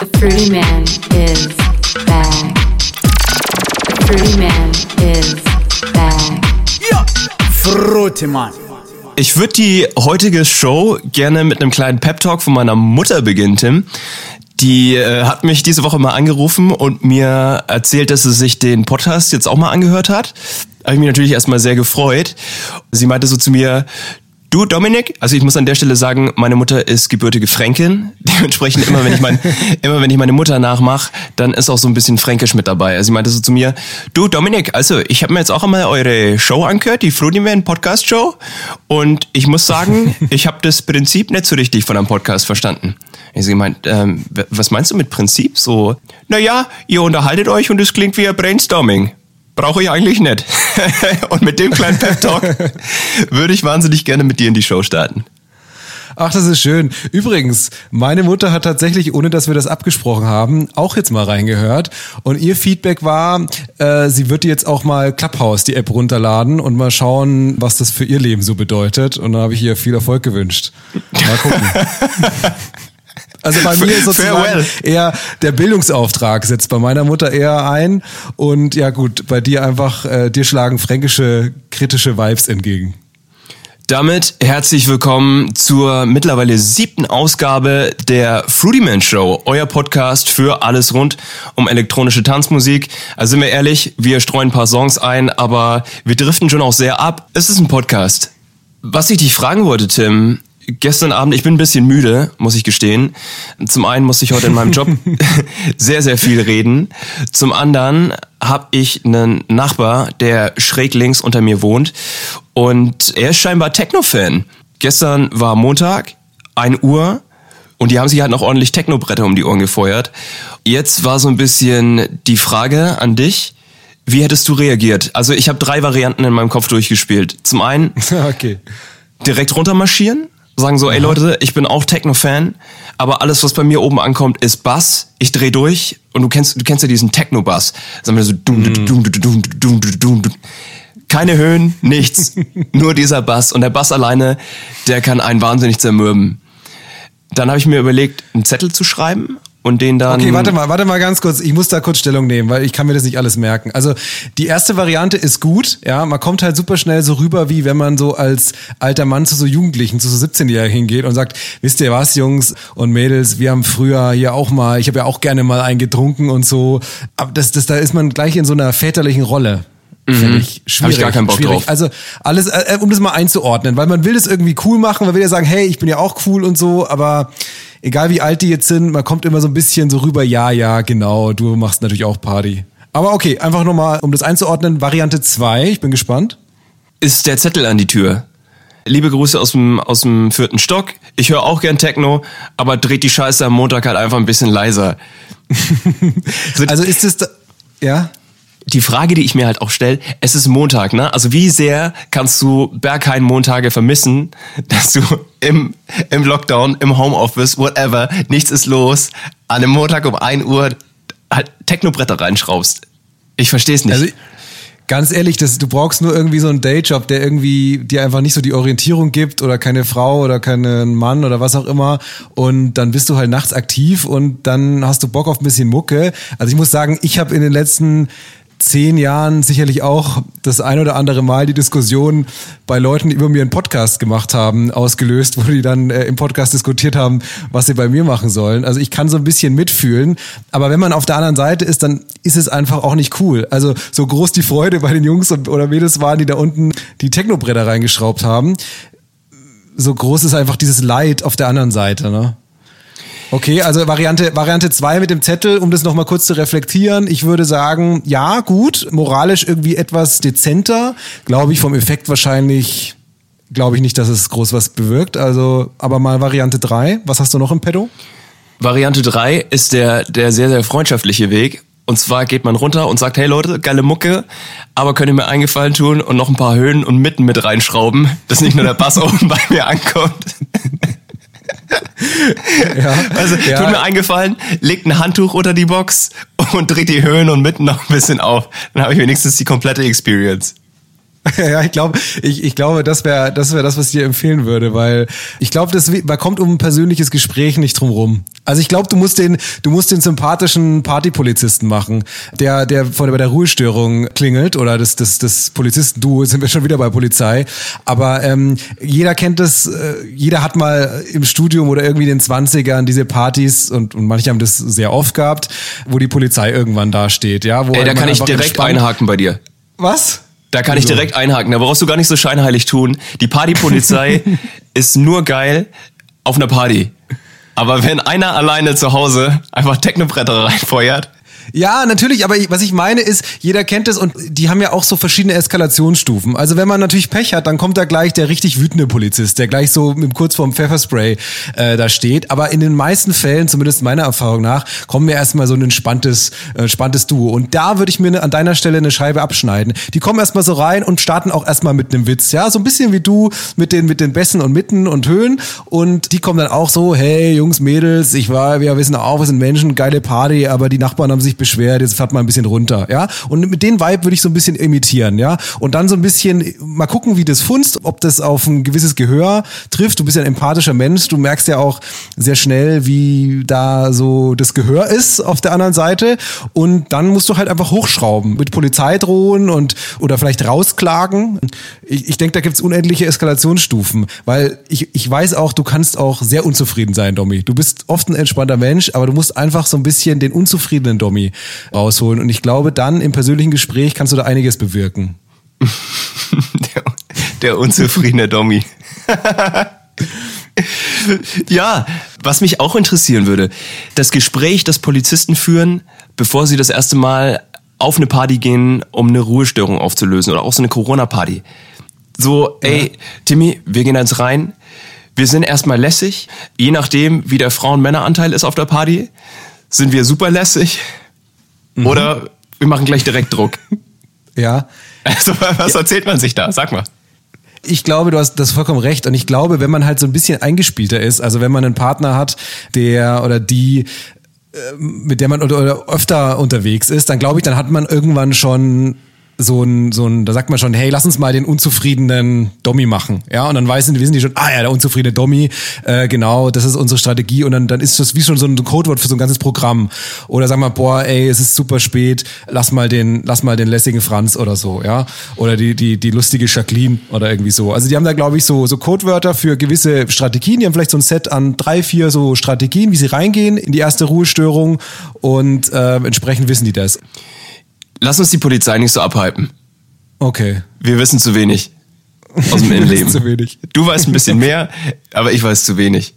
The Fruity Man is back. The Fruity Man is back. Frutemann. Ich würde die heutige Show gerne mit einem kleinen Pep-Talk von meiner Mutter beginnen, Tim. Die äh, hat mich diese Woche mal angerufen und mir erzählt, dass sie sich den Podcast jetzt auch mal angehört hat. Habe ich mich natürlich erstmal sehr gefreut. Sie meinte so zu mir, Du, Dominik, also ich muss an der Stelle sagen, meine Mutter ist gebürtige Fränkin. Dementsprechend immer, wenn ich mein, immer wenn ich meine Mutter nachmache, dann ist auch so ein bisschen Fränkisch mit dabei. Also sie meinte so zu mir, du, Dominik, also ich habe mir jetzt auch einmal eure Show angehört, die Frudiman Podcast Show. Und ich muss sagen, ich habe das Prinzip nicht so richtig von einem Podcast verstanden. Ich so gemeint, ähm, was meinst du mit Prinzip? So, naja, ihr unterhaltet euch und es klingt wie ein Brainstorming brauche ich eigentlich nicht. und mit dem kleinen Pep-Talk würde ich wahnsinnig gerne mit dir in die Show starten. Ach, das ist schön. Übrigens, meine Mutter hat tatsächlich, ohne dass wir das abgesprochen haben, auch jetzt mal reingehört. Und ihr Feedback war, äh, sie wird jetzt auch mal Clubhouse, die App, runterladen und mal schauen, was das für ihr Leben so bedeutet. Und da habe ich ihr viel Erfolg gewünscht. Mal gucken. Also bei mir ist sozusagen Farewell. eher der Bildungsauftrag setzt bei meiner Mutter eher ein und ja gut, bei dir einfach, äh, dir schlagen fränkische kritische Vibes entgegen. Damit herzlich willkommen zur mittlerweile siebten Ausgabe der Fruity Man Show, euer Podcast für alles rund um elektronische Tanzmusik. Also sind wir ehrlich, wir streuen ein paar Songs ein, aber wir driften schon auch sehr ab. Es ist ein Podcast. Was ich dich fragen wollte, Tim, gestern Abend, ich bin ein bisschen müde, muss ich gestehen. Zum einen musste ich heute in meinem Job sehr, sehr viel reden. Zum anderen habe ich einen Nachbar, der schräg links unter mir wohnt und er ist scheinbar Techno-Fan. Gestern war Montag, 1 Uhr und die haben sich halt noch ordentlich Techno-Bretter um die Ohren gefeuert. Jetzt war so ein bisschen die Frage an dich, wie hättest du reagiert? Also ich habe drei Varianten in meinem Kopf durchgespielt. Zum einen okay. direkt runtermarschieren, sagen so, ey Leute, ich bin auch Techno-Fan, aber alles, was bei mir oben ankommt, ist Bass. Ich dreh durch und du kennst, du kennst ja diesen Techno-Bass. Sagen wir so, dum, dum, dum, dum, dum, dum, dum. keine Höhen, nichts, nur dieser Bass. Und der Bass alleine, der kann einen wahnsinnig zermürben. Dann habe ich mir überlegt, einen Zettel zu schreiben und den dann. Okay, warte mal, warte mal ganz kurz. Ich muss da kurz Stellung nehmen, weil ich kann mir das nicht alles merken. Also die erste Variante ist gut, ja. Man kommt halt super schnell so rüber, wie wenn man so als alter Mann zu so Jugendlichen, zu so 17-Jährigen hingeht und sagt, wisst ihr was, Jungs und Mädels, wir haben früher hier auch mal, ich habe ja auch gerne mal einen getrunken und so. Aber das, das, da ist man gleich in so einer väterlichen Rolle. Finde ich schwierig. Hab ich gar keinen Bock schwierig. drauf. Also alles, äh, um das mal einzuordnen, weil man will das irgendwie cool machen, man will ja sagen, hey, ich bin ja auch cool und so, aber egal wie alt die jetzt sind, man kommt immer so ein bisschen so rüber, ja, ja, genau, du machst natürlich auch Party. Aber okay, einfach nochmal, um das einzuordnen, Variante 2, ich bin gespannt. Ist der Zettel an die Tür. Liebe Grüße aus dem, aus dem vierten Stock. Ich höre auch gern Techno, aber dreht die Scheiße am Montag halt einfach ein bisschen leiser. also ist es, ja? Die Frage, die ich mir halt auch stelle, es ist Montag, ne? Also wie sehr kannst du Berghain-Montage vermissen, dass du im, im Lockdown, im Homeoffice, whatever, nichts ist los, an einem Montag um 1 Uhr halt Technobretter reinschraubst. Ich verstehe es nicht. Also, Ganz ehrlich, das, du brauchst nur irgendwie so einen Dayjob, der irgendwie dir einfach nicht so die Orientierung gibt oder keine Frau oder keinen Mann oder was auch immer. Und dann bist du halt nachts aktiv und dann hast du Bock auf ein bisschen Mucke. Also ich muss sagen, ich habe in den letzten zehn Jahren sicherlich auch das ein oder andere Mal die Diskussion bei Leuten, die über mir einen Podcast gemacht haben, ausgelöst, wo die dann äh, im Podcast diskutiert haben, was sie bei mir machen sollen. Also ich kann so ein bisschen mitfühlen, aber wenn man auf der anderen Seite ist, dann ist es einfach auch nicht cool. Also so groß die Freude bei den Jungs oder Mädels waren, die da unten die Technobretter reingeschraubt haben, so groß ist einfach dieses Leid auf der anderen Seite, ne? Okay, also Variante Variante zwei mit dem Zettel, um das nochmal kurz zu reflektieren. Ich würde sagen, ja, gut, moralisch irgendwie etwas dezenter. Glaube ich vom Effekt wahrscheinlich, glaube ich nicht, dass es groß was bewirkt. Also, aber mal Variante drei. Was hast du noch im Pedo? Variante drei ist der, der sehr, sehr freundschaftliche Weg. Und zwar geht man runter und sagt, hey Leute, geile Mucke, aber könnt ihr mir eingefallen tun und noch ein paar Höhen und Mitten mit reinschrauben, dass nicht nur der Bass oben bei mir ankommt. ja, also ja. tut mir eingefallen, legt ein Handtuch unter die Box und dreht die Höhen und mitten noch ein bisschen auf. Dann habe ich wenigstens die komplette Experience. Ja, ich glaube, ich, ich glaube, das wäre das wäre das, was ich dir empfehlen würde, weil ich glaube, das man kommt um ein persönliches Gespräch nicht drum rum. Also ich glaube, du musst den du musst den sympathischen Partypolizisten machen, der der vor bei der Ruhestörung klingelt oder das das das Polizisten-Duo sind wir schon wieder bei Polizei, aber ähm, jeder kennt das, äh, jeder hat mal im Studium oder irgendwie in den 20ern diese Partys und, und manche haben das sehr oft gehabt, wo die Polizei irgendwann da steht, ja, wo Ey, da kann ich direkt entspannt- einhaken bei dir. Was? Da kann ich Wieso? direkt einhaken. Da brauchst du gar nicht so scheinheilig tun. Die Partypolizei ist nur geil auf einer Party. Aber wenn einer alleine zu Hause einfach Technobretter reinfeuert, Ja, natürlich, aber ich, was ich meine ist, jeder kennt es und die haben ja auch so verschiedene Eskalationsstufen. Also wenn man natürlich Pech hat, dann kommt da gleich der richtig wütende Polizist, der gleich so mit kurz vorm Pfefferspray äh, da steht. Aber in den meisten Fällen, zumindest meiner Erfahrung nach, kommen wir erstmal so ein entspanntes, äh, entspanntes Duo. Und da würde ich mir ne, an deiner Stelle eine Scheibe abschneiden. Die kommen erstmal so rein und starten auch erstmal mit einem Witz. Ja, so ein bisschen wie du mit den, mit den Bässen und Mitten und Höhen. Und die kommen dann auch so, hey Jungs, Mädels, ich war, wir wissen auch, wir sind Menschen, geile Party, aber die Nachbarn haben sich beschwert, jetzt fährt mal ein bisschen runter, ja. Und mit den Vibe würde ich so ein bisschen imitieren, ja. Und dann so ein bisschen mal gucken, wie das funzt, ob das auf ein gewisses Gehör trifft. Du bist ja ein empathischer Mensch, du merkst ja auch sehr schnell, wie da so das Gehör ist auf der anderen Seite. Und dann musst du halt einfach hochschrauben, mit Polizei drohen und oder vielleicht rausklagen. Ich, ich denke, da gibt's unendliche Eskalationsstufen, weil ich, ich weiß auch, du kannst auch sehr unzufrieden sein, Domi. Du bist oft ein entspannter Mensch, aber du musst einfach so ein bisschen den unzufriedenen Domi rausholen. Und ich glaube, dann im persönlichen Gespräch kannst du da einiges bewirken. der, der unzufriedene Dommi. ja, was mich auch interessieren würde, das Gespräch, das Polizisten führen, bevor sie das erste Mal auf eine Party gehen, um eine Ruhestörung aufzulösen oder auch so eine Corona-Party. So, ey, Timmy, wir gehen jetzt rein. Wir sind erstmal lässig. Je nachdem, wie der Frauen-Männer-Anteil ist auf der Party, sind wir super lässig. Oder wir machen gleich direkt Druck. Ja. Also, was erzählt man sich da? Sag mal. Ich glaube, du hast das vollkommen recht. Und ich glaube, wenn man halt so ein bisschen eingespielter ist, also wenn man einen Partner hat, der oder die äh, mit der man oder öfter unterwegs ist, dann glaube ich, dann hat man irgendwann schon so ein, so ein, da sagt man schon, hey, lass uns mal den unzufriedenen Dommy machen. Ja, und dann wissen, wissen die schon, ah ja, der unzufriedene Dommy, äh, genau, das ist unsere Strategie. Und dann, dann ist das wie schon so ein Codewort für so ein ganzes Programm. Oder sagen wir, boah, ey, es ist super spät, lass mal den, lass mal den lässigen Franz oder so, ja. Oder die, die, die lustige Jacqueline oder irgendwie so. Also die haben da, glaube ich, so, so Codewörter für gewisse Strategien. Die haben vielleicht so ein Set an drei, vier so Strategien, wie sie reingehen in die erste Ruhestörung. Und äh, entsprechend wissen die das. Lass uns die Polizei nicht so abhypen. Okay. Wir wissen zu wenig aus dem Innenleben. zu wenig. Du weißt ein bisschen mehr, aber ich weiß zu wenig.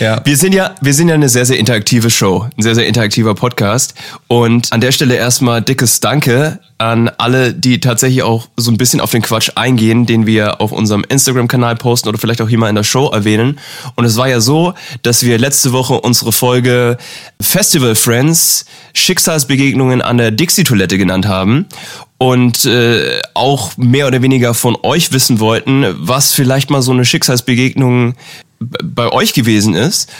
Ja. Wir sind ja, wir sind ja eine sehr, sehr interaktive Show, ein sehr, sehr interaktiver Podcast. Und an der Stelle erstmal dickes Danke an alle, die tatsächlich auch so ein bisschen auf den Quatsch eingehen, den wir auf unserem Instagram-Kanal posten oder vielleicht auch hier mal in der Show erwähnen. Und es war ja so, dass wir letzte Woche unsere Folge Festival Friends Schicksalsbegegnungen an der Dixie-Toilette genannt haben und äh, auch mehr oder weniger von euch wissen wollten, was vielleicht mal so eine Schicksalsbegegnung bei euch gewesen ist.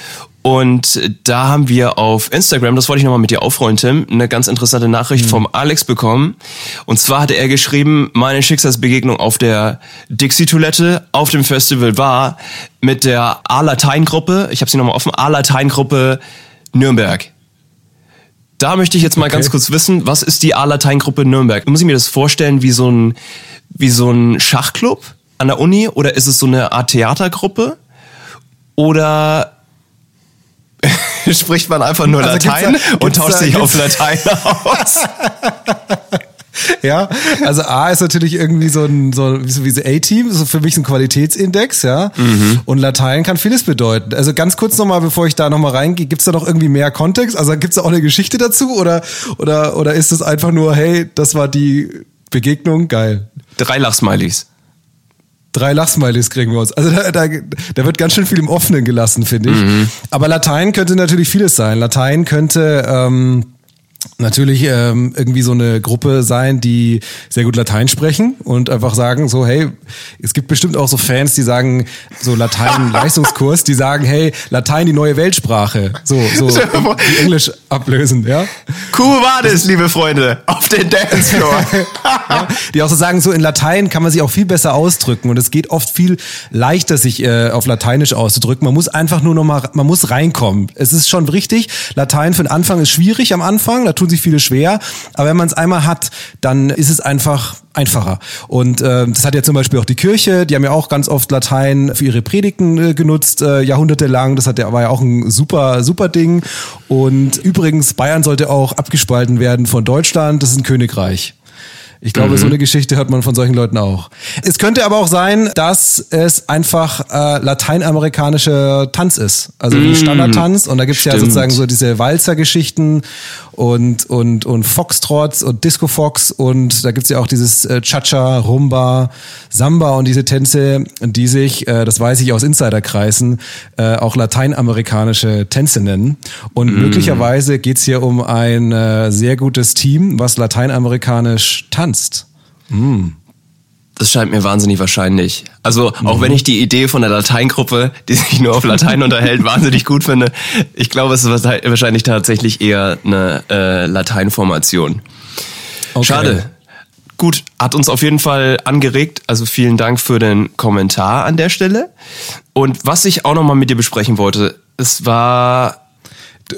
Und da haben wir auf Instagram, das wollte ich nochmal mit dir aufrollen, Tim, eine ganz interessante Nachricht vom Alex bekommen. Und zwar hatte er geschrieben, meine Schicksalsbegegnung auf der Dixie-Toilette auf dem Festival war mit der A-Latein-Gruppe, ich habe sie nochmal offen, A-Latein-Gruppe Nürnberg. Da möchte ich jetzt mal Okay. ganz kurz wissen, was ist die A-Latein-Gruppe Nürnberg? Muss ich mir das vorstellen wie so ein, wie so ein Schachclub an der Uni oder ist es so eine Art Theatergruppe? Oder spricht man einfach nur Also gibt's Latein da- und tauscht da- sich auf Latein aus? Ja, also A ist natürlich irgendwie so ein so wie so A-Team, so für mich ein Qualitätsindex, ja. Und Latein kann vieles bedeuten. Also ganz kurz nochmal, bevor ich da nochmal reingehe, gibt's da noch irgendwie mehr Kontext? Also gibt's da auch eine Geschichte dazu oder oder oder ist es einfach nur, hey, das war die Begegnung, geil. Drei Lachsmilies. Drei Lachsmilies kriegen wir uns. Also da, da, da wird ganz schön viel im Offenen gelassen, finde ich. Aber Latein könnte natürlich vieles sein. Latein könnte ähm, natürlich ähm, irgendwie so eine Gruppe sein, die sehr gut Latein sprechen und einfach sagen so, hey, es gibt bestimmt auch so Fans, die sagen, so Latein-Leistungskurs, die sagen, hey, Latein die neue Weltsprache. So, so die Englisch ablösen, ja. Cool war das, liebe Freunde, auf den Dancefloor. ja, die auch so sagen, so in Latein kann man sich auch viel besser ausdrücken und es geht oft viel leichter, sich äh, auf Lateinisch auszudrücken. Man muss einfach nur noch mal, man muss reinkommen. Es ist schon richtig, Latein für den Anfang ist schwierig am Anfang, tun sich viele schwer. Aber wenn man es einmal hat, dann ist es einfach einfacher. Und äh, das hat ja zum Beispiel auch die Kirche, die haben ja auch ganz oft Latein für ihre Predigten äh, genutzt, äh, jahrhundertelang. Das hat ja, war ja auch ein super, super Ding. Und übrigens, Bayern sollte auch abgespalten werden von Deutschland. Das ist ein Königreich. Ich glaube, mhm. so eine Geschichte hört man von solchen Leuten auch. Es könnte aber auch sein, dass es einfach äh, lateinamerikanischer Tanz ist. Also wie mhm. Standardtanz. Und da gibt's ja sozusagen so diese Walzer-Geschichten und, und, und Foxtrots und Disco Fox und da gibt's ja auch dieses äh, Cha-Cha, Rumba, Samba und diese Tänze, die sich, äh, das weiß ich aus Insiderkreisen, äh, auch lateinamerikanische Tänze nennen. Und mm. möglicherweise geht's hier um ein äh, sehr gutes Team, was lateinamerikanisch tanzt. Mm. Das scheint mir wahnsinnig wahrscheinlich. Also auch mhm. wenn ich die Idee von der Lateingruppe, die sich nur auf Latein unterhält, wahnsinnig gut finde, ich glaube, es ist wahrscheinlich tatsächlich eher eine äh, Lateinformation. Okay. Schade. Gut, hat uns auf jeden Fall angeregt. Also vielen Dank für den Kommentar an der Stelle. Und was ich auch nochmal mit dir besprechen wollte, es war...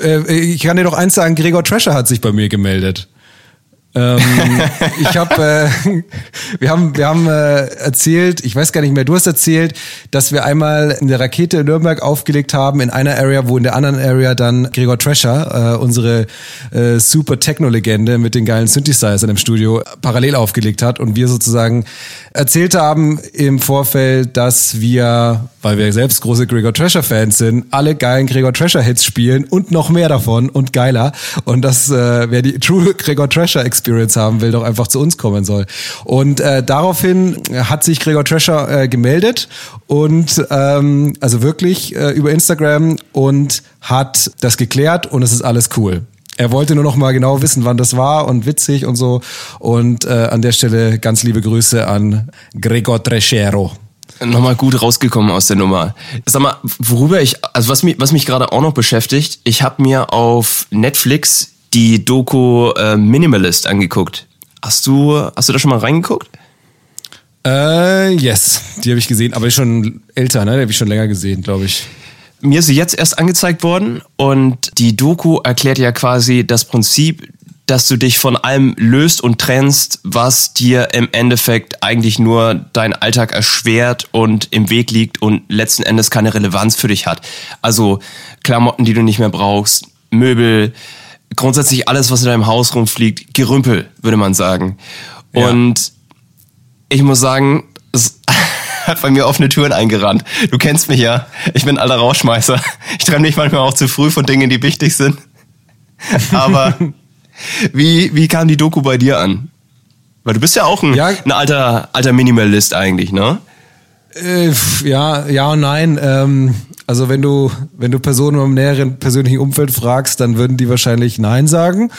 Äh, ich kann dir doch eins sagen, Gregor Trasher hat sich bei mir gemeldet ähm, ich habe, äh, wir haben, wir haben äh, erzählt, ich weiß gar nicht mehr, du hast erzählt, dass wir einmal eine Rakete in Nürnberg aufgelegt haben in einer Area, wo in der anderen Area dann Gregor Trescher, äh, unsere äh, super Techno-Legende mit den geilen Synthesizern im Studio, parallel aufgelegt hat und wir sozusagen erzählt haben im Vorfeld, dass wir, weil wir selbst große Gregor Trescher Fans sind, alle geilen Gregor Trescher Hits spielen und noch mehr davon und geiler und das äh, wer die True Gregor Trescher Experience Experience haben will, doch einfach zu uns kommen soll. Und äh, daraufhin hat sich Gregor Trescher äh, gemeldet und ähm, also wirklich äh, über Instagram und hat das geklärt und es ist alles cool. Er wollte nur noch mal genau wissen, wann das war und witzig und so. Und äh, an der Stelle ganz liebe Grüße an Gregor Treschero. Nochmal gut rausgekommen aus der Nummer. Sag mal, worüber ich, also was mich, was mich gerade auch noch beschäftigt, ich habe mir auf Netflix die Doku äh, Minimalist angeguckt. Hast du, hast du da schon mal reingeguckt? Äh, yes, die habe ich gesehen, aber schon älter, ne? Die habe ich schon länger gesehen, glaube ich. Mir ist sie jetzt erst angezeigt worden und die Doku erklärt ja quasi das Prinzip, dass du dich von allem löst und trennst, was dir im Endeffekt eigentlich nur deinen Alltag erschwert und im Weg liegt und letzten Endes keine Relevanz für dich hat. Also Klamotten, die du nicht mehr brauchst, Möbel, grundsätzlich alles, was in deinem Haus rumfliegt, Gerümpel, würde man sagen. Ja. Und ich muss sagen, es hat bei mir offene Türen eingerannt. Du kennst mich ja. Ich bin ein alter Rauschmeißer. Ich trenne mich manchmal auch zu früh von Dingen, die wichtig sind. Aber wie, wie kam die Doku bei dir an? Weil du bist ja auch ein, ja. ein alter, alter Minimalist eigentlich, ne? Äh, ja, ja und nein. Ähm, also wenn du, wenn du Personen im näheren persönlichen Umfeld fragst, dann würden die wahrscheinlich Nein sagen.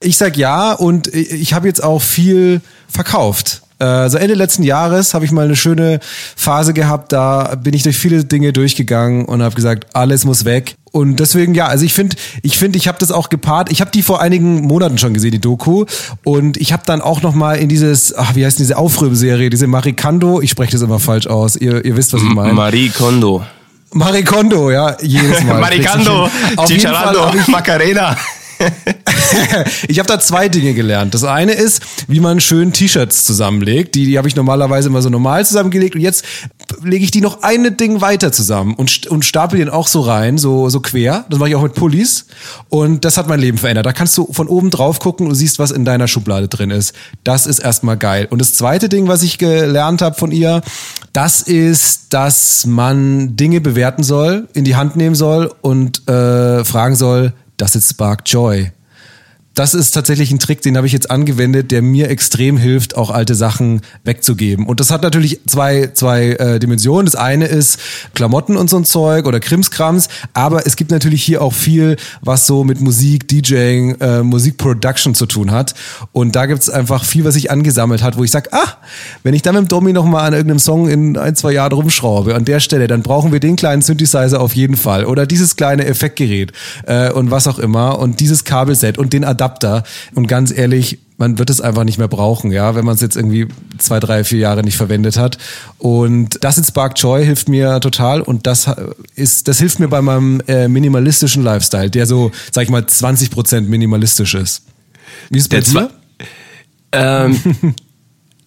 Ich sag ja und ich habe jetzt auch viel verkauft. Also Ende letzten Jahres habe ich mal eine schöne Phase gehabt, da bin ich durch viele Dinge durchgegangen und habe gesagt, alles muss weg. Und deswegen ja, also ich finde, ich finde, ich habe das auch gepaart. Ich habe die vor einigen Monaten schon gesehen, die Doku, und ich habe dann auch noch mal in dieses, ach, wie heißt diese Aufrührserie, diese Marie Kondo, ich spreche das immer falsch aus. Ihr, ihr wisst, was ich meine. Marie Kondo. Marie Kondo, ja, jedes Mal. Marie Kondo, Chicharando, Macarena. ich habe da zwei Dinge gelernt. Das eine ist, wie man schön T-Shirts zusammenlegt. Die, die habe ich normalerweise immer so normal zusammengelegt und jetzt lege ich die noch eine Ding weiter zusammen und, und stapel den auch so rein, so, so quer. Das mache ich auch mit Pullis und das hat mein Leben verändert. Da kannst du von oben drauf gucken und siehst, was in deiner Schublade drin ist. Das ist erstmal geil. Und das zweite Ding, was ich gelernt habe von ihr, das ist, dass man Dinge bewerten soll, in die Hand nehmen soll und äh, fragen soll, does it spark joy? Das ist tatsächlich ein Trick, den habe ich jetzt angewendet, der mir extrem hilft, auch alte Sachen wegzugeben. Und das hat natürlich zwei, zwei äh, Dimensionen. Das eine ist Klamotten und so ein Zeug oder Krimskrams, aber es gibt natürlich hier auch viel, was so mit Musik, DJing, äh, Musikproduction zu tun hat. Und da gibt's einfach viel, was sich angesammelt hat, wo ich sage, ah, wenn ich dann mit dem Domi nochmal an irgendeinem Song in ein, zwei Jahren rumschraube, an der Stelle, dann brauchen wir den kleinen Synthesizer auf jeden Fall. Oder dieses kleine Effektgerät äh, und was auch immer. Und dieses Kabelset und den Adapter. Und ganz ehrlich, man wird es einfach nicht mehr brauchen, ja, wenn man es jetzt irgendwie zwei, drei, vier Jahre nicht verwendet hat. Und das in Spark Joy hilft mir total und das ist, das hilft mir bei meinem äh, minimalistischen Lifestyle, der so, sag ich mal, 20 Prozent minimalistisch ist. Wie ist es bei Der dir? Ähm,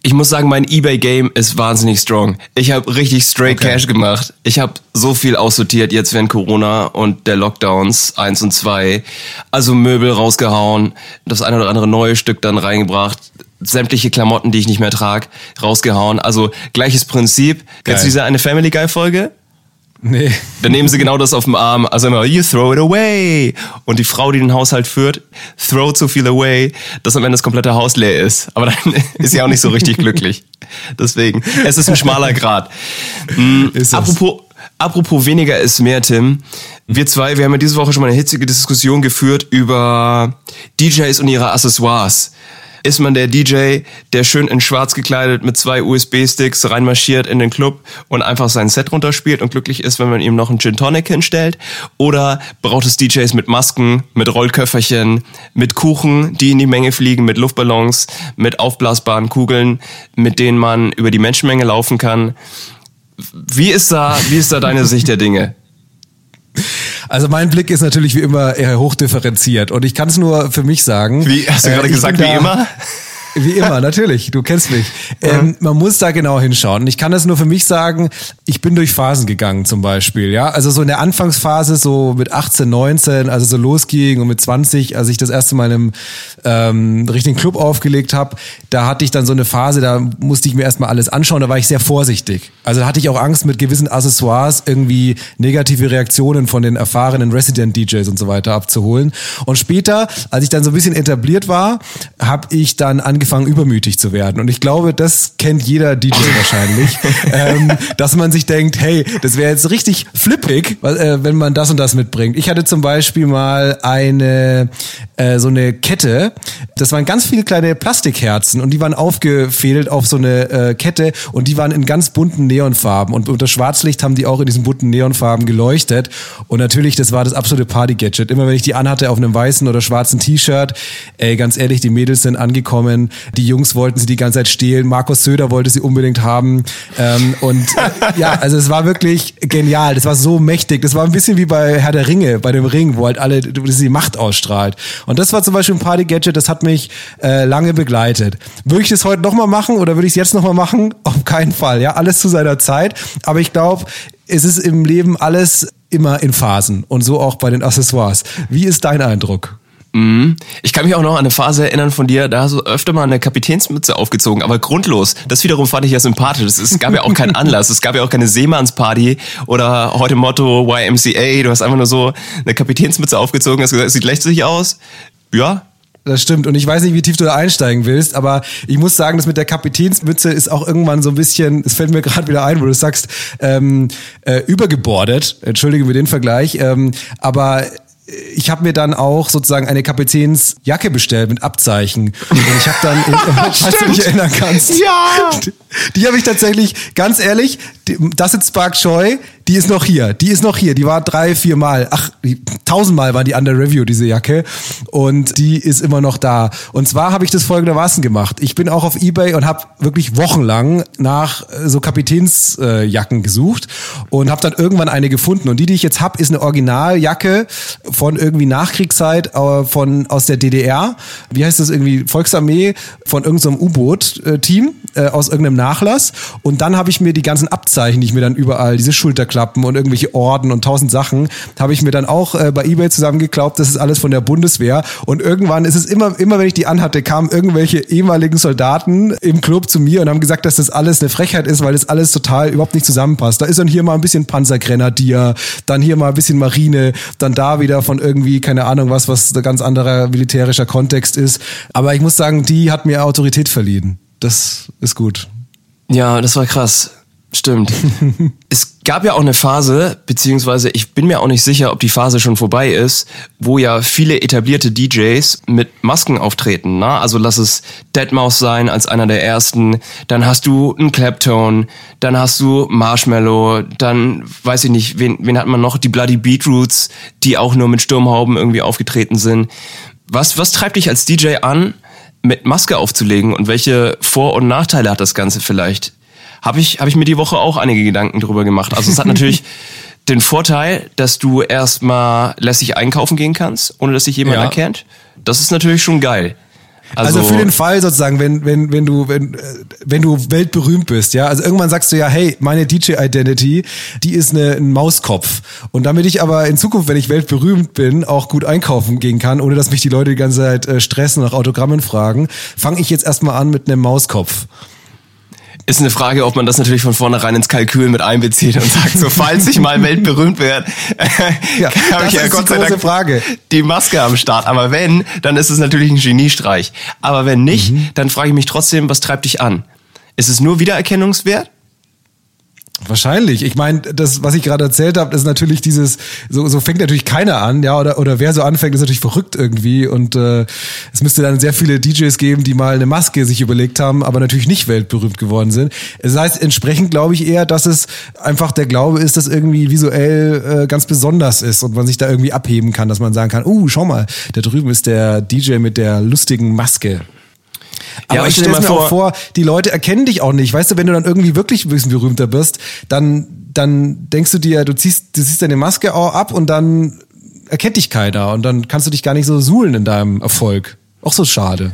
ich muss sagen, mein eBay-Game ist wahnsinnig strong. Ich habe richtig straight Okay. Cash gemacht. Ich habe so viel aussortiert jetzt während Corona und der Lockdowns eins und zwei. Also Möbel rausgehauen, das eine oder andere neue Stück dann reingebracht, sämtliche Klamotten, die ich nicht mehr trage, rausgehauen. Also gleiches Prinzip. Kennst du Geil. diese eine Family Guy Folge? Nee. Dann nehmen sie genau das auf dem Arm. Also immer, you throw it away. Und die Frau, die den Haushalt führt, throw so viel away, dass am Ende das komplette Haus leer ist. Aber dann ist sie auch nicht so richtig glücklich. Deswegen, es ist ein schmaler Grad. Ist es. apropos, apropos weniger ist mehr, Tim. Wir zwei, wir haben ja diese Woche schon mal eine hitzige Diskussion geführt über DJs und ihre Accessoires. Ist man der DJ, der schön in schwarz gekleidet mit zwei USB-Sticks reinmarschiert in den Club und einfach sein Set runterspielt und glücklich ist, wenn man ihm noch einen Gin Tonic hinstellt? Oder braucht es DJs mit Masken, mit Rollköfferchen, mit Kuchen, die in die Menge fliegen, mit Luftballons, mit aufblasbaren Kugeln, mit denen man über die Menschenmenge laufen kann? Wie ist da, wie ist da deine Sicht der Dinge? Also mein Blick ist natürlich wie immer eher hochdifferenziert und ich kann es nur für mich sagen. Wie, hast du Äh, gerade gesagt, wie da- immer? Wie immer, natürlich. Du kennst mich. Ähm, man muss da genau hinschauen. Ich kann das nur für mich sagen, ich bin durch Phasen gegangen zum Beispiel. Ja, also so in der Anfangsphase, so mit 18, 19, also so losging und mit 20, als ich das erste Mal in einem ähm, richtigen Club aufgelegt habe, da hatte ich dann so eine Phase, da musste ich mir erstmal alles anschauen, da war ich sehr vorsichtig. Also da hatte ich auch Angst, mit gewissen Accessoires irgendwie negative Reaktionen von den erfahrenen Resident-DJs und so weiter abzuholen. Und später, als ich dann so ein bisschen etabliert war, habe ich dann angefangen, übermütig zu werden. Und ich glaube, das kennt jeder DJ wahrscheinlich, ähm, dass man sich denkt, hey, das wäre jetzt richtig flippig, äh, wenn man das und das mitbringt. Ich hatte zum Beispiel mal eine äh, so eine Kette, das waren ganz viele kleine Plastikherzen und die waren aufgefädelt auf so eine äh, Kette und die waren in ganz bunten Neonfarben und unter Schwarzlicht haben die auch in diesen bunten Neonfarben geleuchtet und natürlich, das war das absolute Party-Gadget. Immer wenn ich die anhatte auf einem weißen oder schwarzen T-Shirt, ey, ganz ehrlich, die Mädels sind angekommen, die Jungs wollten sie die ganze Zeit stehlen, Markus Söder wollte sie unbedingt haben ähm, und äh, ja, also es war wirklich genial, das war so mächtig, das war ein bisschen wie bei Herr der Ringe, bei dem Ring, wo halt alle die Macht ausstrahlt und das war zum Beispiel ein Party-Gadget, das hat mich äh, lange begleitet. Würde ich das heute nochmal machen oder würde ich es jetzt nochmal machen? Auf keinen Fall, ja, alles zu seiner Zeit, aber ich glaube, es ist im Leben alles immer in Phasen und so auch bei den Accessoires. Wie ist dein Eindruck? Mhm. Ich kann mich auch noch an eine Phase erinnern von dir, da hast du öfter mal eine Kapitänsmütze aufgezogen, aber grundlos. Das wiederum fand ich ja sympathisch. Es, gab ja auch keinen Anlass. Es gab ja auch keine Seemannsparty oder heute Motto YMCA. Du hast einfach nur so eine Kapitänsmütze aufgezogen, hast gesagt, es sieht lächerlich aus. Ja, Das stimmt. Und ich weiß nicht, wie tief du da einsteigen willst, aber ich muss sagen, das mit der Kapitänsmütze ist auch irgendwann so ein bisschen, es fällt mir gerade wieder ein, wo du sagst, ähm, äh, übergebordet. Entschuldige mir den Vergleich. Ähm, aber ich habe mir dann auch sozusagen eine Kapitänsjacke bestellt mit Abzeichen. Und ich habe dann, falls du dich erinnern kannst, Ja. die, die habe ich tatsächlich, ganz ehrlich, das ist Spark Joy, die ist noch hier, die ist noch hier, die war drei, vier Mal, ach, tausendmal war die under Review, diese Jacke und die ist immer noch da. Und zwar habe ich das folgendermaßen gemacht. Ich bin auch auf Ebay und habe wirklich wochenlang nach äh, so Kapitänsjacken gesucht und habe dann irgendwann eine gefunden. Und die, die ich jetzt habe, ist eine Originaljacke von irgendwie Nachkriegszeit äh, von aus der DDR. Wie heißt das irgendwie? Volksarmee von irgendeinem U-Boot-Team äh, aus irgendeinem Nachlass. Und dann habe ich mir die ganzen Abzeichen Abzeichen, die ich mir dann überall, diese Schulterklappen und irgendwelche Orden und tausend Sachen, habe ich mir dann auch äh, bei Ebay zusammengeklaubt, das ist alles von der Bundeswehr. Und irgendwann ist es immer, immer wenn ich die anhatte, kamen irgendwelche ehemaligen Soldaten im Club zu mir und haben gesagt, dass das alles eine Frechheit ist, weil das alles total überhaupt nicht zusammenpasst. Da ist dann hier mal ein bisschen Panzergrenadier, dann hier mal ein bisschen Marine, dann da wieder von irgendwie, keine Ahnung was, was ein ganz anderer militärischer Kontext ist. Aber ich muss sagen, die hat mir Autorität verliehen. Das ist gut. Ja, das war krass. Stimmt. es gab ja auch eine Phase, beziehungsweise ich bin mir auch nicht sicher, ob die Phase schon vorbei ist, wo ja viele etablierte DJs mit Masken auftreten. Na? Also lass es Deadmau5 sein als einer der ersten, dann hast du einen Claptone, dann hast du Marshmallow, dann weiß ich nicht, wen, wen hat man noch? Die Bloody Beetroots, die auch nur mit Sturmhauben irgendwie aufgetreten sind. Was, was treibt dich als DJ an, mit Maske aufzulegen und welche Vor- und Nachteile hat das Ganze vielleicht? Habe ich, hab ich mir die Woche auch einige Gedanken drüber gemacht. Also es hat natürlich den Vorteil, dass du erstmal lässig einkaufen gehen kannst, ohne dass sich jemand Ja. erkennt. Das ist natürlich schon geil. Also, für den Fall sozusagen, wenn, wenn, wenn du, wenn, äh, wenn du weltberühmt bist, ja, also irgendwann sagst du ja, hey, meine DJ-Identity, die ist eine, ein Mauskopf. Und damit ich aber in Zukunft, wenn ich weltberühmt bin, auch gut einkaufen gehen kann, ohne dass mich die Leute die ganze Zeit äh, stressen und nach Autogrammen fragen, fange ich jetzt erstmal an mit einem Mauskopf. Ist eine Frage, ob man das natürlich von vornherein ins Kalkül mit einbezieht und sagt, so falls ich mal weltberühmt werde, Ja, habe ich ja Gott sei Dank Frage. die Maske am Start. Aber wenn, dann ist es natürlich ein Geniestreich. Aber wenn nicht, Mhm. dann frage ich mich trotzdem, was treibt dich an? Ist es nur Wiedererkennungswert? Wahrscheinlich. Ich meine, das, was ich gerade erzählt habe, ist natürlich dieses, so, so fängt natürlich keiner an, ja, oder, oder wer so anfängt, ist natürlich verrückt irgendwie. Und äh, es müsste dann sehr viele DJs geben, die mal eine Maske sich überlegt haben, aber natürlich nicht weltberühmt geworden sind. Das heißt, entsprechend glaube ich eher, dass es einfach der Glaube ist, dass irgendwie visuell äh, ganz besonders ist und man sich da irgendwie abheben kann, dass man sagen kann, uh, schau mal, da drüben ist der DJ mit der lustigen Maske. Aber aber ich stell dir stelle mir mal auch vor, die Leute erkennen dich auch nicht. Weißt du, wenn du dann irgendwie wirklich ein bisschen berühmter bist, dann, dann denkst du dir, du ziehst, du ziehst deine Maske auch ab und dann erkennt dich keiner und dann kannst du dich gar nicht so suhlen in deinem Erfolg. Auch so schade.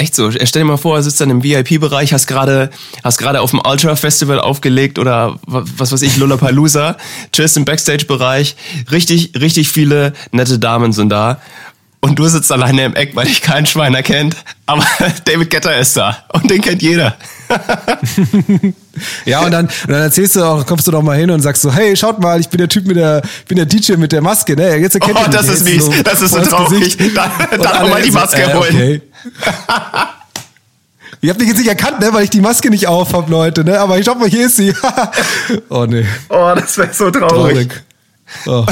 Echt so. Stell dir mal vor, sitzt dann im VIP-Bereich, hast gerade hast gerade auf dem Ultra Festival aufgelegt oder wa- was weiß ich, Lollapalooza, chillst im Backstage-Bereich. Richtig, richtig viele nette Damen sind da. Und du sitzt alleine im Eck, weil dich kein Schwein erkennt. Aber David Getter ist da. Und den kennt jeder. Ja, und dann, und dann erzählst du auch, kommst du doch mal hin und sagst so, hey, schaut mal, ich bin der Typ mit der, ich bin der DJ mit der Maske, ne? Jetzt erkennt Oh, das ist mies. Das ist so traurig. Dann- dann alle mal die so, Maske holen. Okay. Ihr habt mich jetzt nicht erkannt, ne, weil ich die Maske nicht auf hab, Leute, ne? Aber schaut mal, hier ist sie. oh nee. Oh, das wäre so traurig. Oh.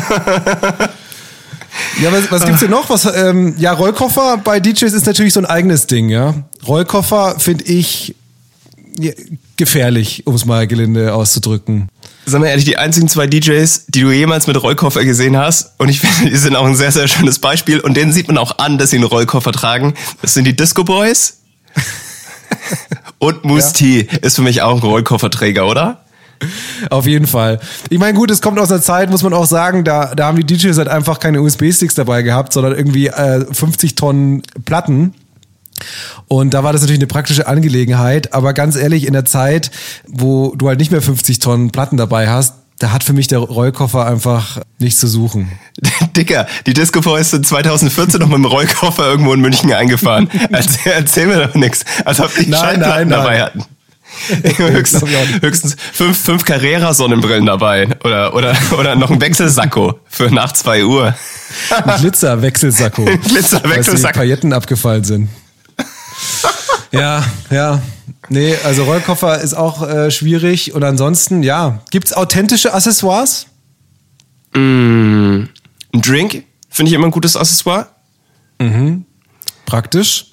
Ja, was, was gibt's denn noch? Was, ähm, ja, Rollkoffer bei DJs ist natürlich so ein eigenes Ding, ja. Rollkoffer finde ich ja, gefährlich, um es mal gelinde auszudrücken. Sag mal ehrlich, die einzigen zwei DJs, die du jemals mit Rollkoffer gesehen hast, und ich finde, die sind auch ein sehr, sehr schönes Beispiel, und denen sieht man auch an, dass sie einen Rollkoffer tragen. Das sind die Disco Boys. und Moose T ist für mich auch ein Rollkofferträger, oder? Auf jeden Fall. Ich meine, gut, es kommt aus einer Zeit, muss man auch sagen, da, da haben die DJs halt einfach keine USB-Sticks dabei gehabt, sondern irgendwie äh, 50 Tonnen Platten. Und da war das natürlich eine praktische Angelegenheit. Aber ganz ehrlich, in der Zeit, wo du halt nicht mehr 50 Tonnen Platten dabei hast, da hat für mich der Rollkoffer einfach nichts zu suchen. Dicker, die Disco sind 2014 noch mit dem Rollkoffer irgendwo in München eingefahren. Erzähl, erzähl mir doch nichts, als ob die Nein, Schallplatten nein, dabei nein. hatten. höchstens, höchstens fünf, fünf Carrera-Sonnenbrillen dabei. Oder, oder, oder noch ein Wechselsacko für nach zwei Uhr. Ein Glitzerwechselsacko. Glitzerwechselsacko. Weil die Pailletten abgefallen sind. ja, ja. Nee, also Rollkoffer ist auch äh, schwierig. Und ansonsten, ja. Gibt's authentische Accessoires? Ein Drink finde ich immer ein gutes Accessoire. Praktisch.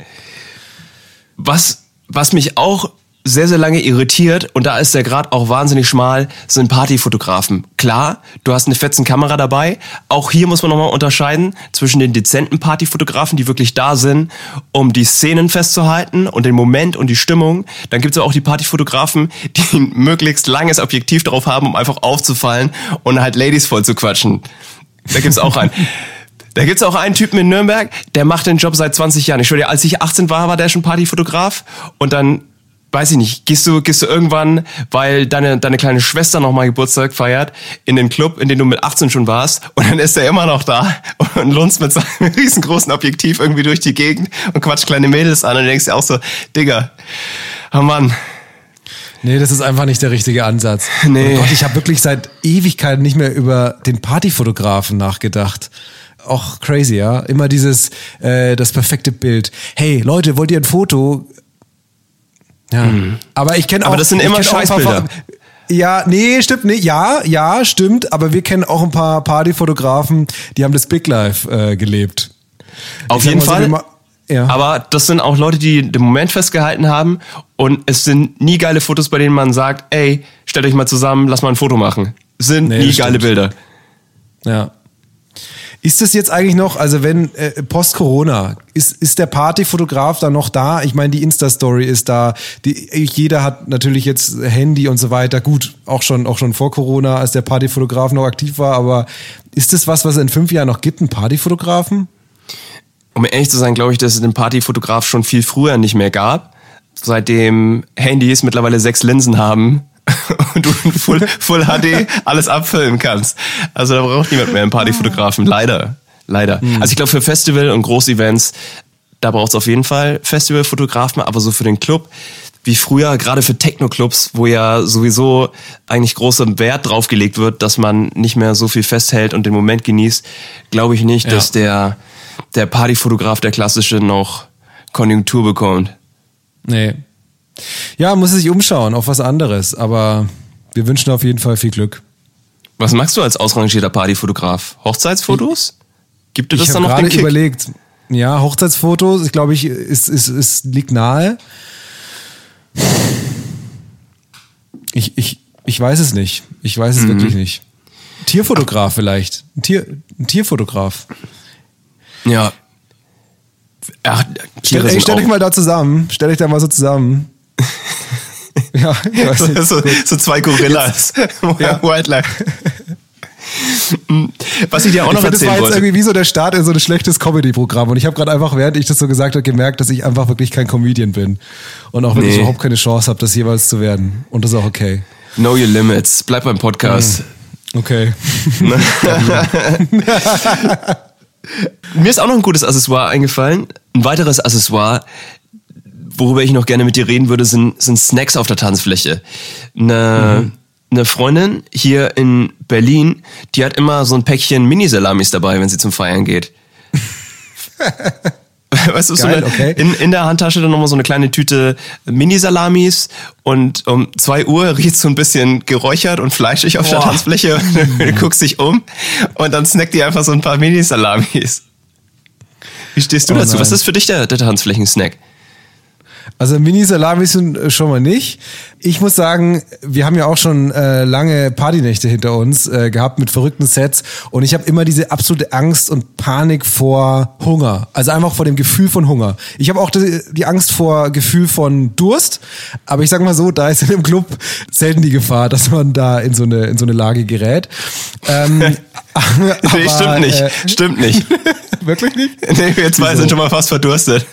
Was, was mich auch sehr, sehr lange irritiert, und da ist der Grad auch wahnsinnig schmal, sind Partyfotografen. Klar, du hast eine fetzen Kamera dabei. Auch hier muss man nochmal unterscheiden zwischen den dezenten Partyfotografen, die wirklich da sind, um die Szenen festzuhalten und den Moment und die Stimmung. Dann gibt es auch die Partyfotografen, die ein möglichst langes Objektiv drauf haben, um einfach aufzufallen und halt Ladies voll zu quatschen. Da gibt's auch einen. Da gibt's auch einen Typen in Nürnberg, der macht den Job seit 20 Jahren. Ich schwöre dir, als ich 18 war, war der schon Partyfotograf und dann weiß ich nicht, gehst du, gehst du irgendwann, weil deine, deine kleine Schwester nochmal Geburtstag feiert, in den Club, in dem du mit 18 schon warst, und dann ist er immer noch da und lunzt mit seinem riesengroßen Objektiv irgendwie durch die Gegend und quatscht kleine Mädels an und denkst dir auch so, Digga, oh Mann. Nee, das ist einfach nicht der richtige Ansatz. Nee. Oh Gott, ich habe wirklich seit Ewigkeiten nicht mehr über den Partyfotografen nachgedacht. Auch crazy, ja. Immer dieses, äh, das perfekte Bild. Hey, Leute, wollt ihr ein Foto? Ja. Aber ich kenne auch. Mhm. Aber das sind immer Scheißbilder. Ja, nee, stimmt, nee, ja, ja, stimmt, aber wir kennen auch ein paar Partyfotografen, die haben das Big Life äh, gelebt. Auf Ich jeden so, Fall. ma- ja. Aber das sind auch Leute, die den Moment festgehalten haben und es sind nie geile Fotos, bei denen man sagt, ey, stellt euch mal zusammen, lass mal ein Foto machen. Sind Nee, nie geile stimmt. Bilder. Ja. Ist das jetzt eigentlich noch, also wenn äh, Post-Corona, ist, ist der Partyfotograf da noch da? Ich meine, die Insta-Story ist da. Die, jeder hat natürlich jetzt Handy und so weiter. Gut, auch schon, auch schon vor Corona, als der Partyfotograf noch aktiv war. Aber ist das was, was es in fünf Jahren noch gibt, einen Partyfotografen? Um ehrlich zu sein, glaube ich, dass es den Partyfotograf schon viel früher nicht mehr gab. Seitdem Handys mittlerweile sechs Linsen haben und du in Full, Full HD alles abfilmen kannst. Also da braucht niemand mehr einen Partyfotografen. Leider. Leider. Also ich glaube, für Festival und Großevents, da braucht es auf jeden Fall Festivalfotografen, aber so für den Club, wie früher, gerade für Techno-Clubs, wo ja sowieso eigentlich großer Wert drauf gelegt wird, dass man nicht mehr so viel festhält und den Moment genießt, glaube ich nicht, Ja. dass der, der Partyfotograf, der klassische, noch Konjunktur bekommt. Nee. Ja, muss sich umschauen auf was anderes. Aber wir wünschen auf jeden Fall viel Glück. Was machst du als ausrangierter Partyfotograf? Hochzeitsfotos? Gibt dir das ich dann habe noch den gerade Kick? überlegt, ja, Hochzeitsfotos, ich glaube, ich, ist, ist, ist, liegt nahe. Ich, ich, ich weiß es nicht. Ich weiß es Mhm. wirklich nicht. Tierfotograf vielleicht. Ein, Tier, ein Tierfotograf. Ja. Ach, Tiere Stell, ey, stell dich mal da zusammen. Stell dich da mal so zusammen. ja, ich so, so zwei Gorillas. Ja. Wildlife. Was ich dir auch Ich noch finde, das war jetzt irgendwie wie so der Start in so ein schlechtes Comedy-Programm. Und ich habe gerade einfach, während ich das so gesagt habe, gemerkt, dass ich einfach wirklich kein Comedian bin. Und auch wirklich Nee. überhaupt keine Chance habe, das jeweils zu werden. Und das ist auch okay. Know your limits. Bleib beim Podcast. Okay. Mir ist auch noch ein gutes Accessoire eingefallen. Ein weiteres Accessoire, worüber ich noch gerne mit dir reden würde, sind, sind Snacks auf der Tanzfläche. Eine, eine Freundin hier in Berlin, die hat immer so ein Päckchen Mini-Salamis dabei, wenn sie zum Feiern geht. Weißt du, so Geil, eine, okay. in, in der Handtasche dann nochmal so eine kleine Tüte Mini-Salamis und um zwei Uhr riecht so ein bisschen geräuchert und fleischig auf der Boah. Tanzfläche und guckst dich um und dann snackt die einfach so ein paar Mini-Salamis. Wie stehst du Oh dazu? nein. Was ist für dich der, der Tanzflächen-Snack? Also Mini-Salamis sind äh, schon mal nicht. Ich muss sagen, wir haben ja auch schon äh, lange Partynächte hinter uns äh, gehabt mit verrückten Sets und ich habe immer diese absolute Angst und Panik vor Hunger. Also einfach vor dem Gefühl von Hunger. Ich habe auch die, die Angst vor Gefühl von Durst, aber ich sag mal so, da ist in dem Club selten die Gefahr, dass man da in so eine, in so eine Lage gerät. Ähm, nee, aber, stimmt nicht. Äh, Stimmt nicht. wirklich nicht? nee, wir zwei Wieso? sind schon mal fast verdurstet.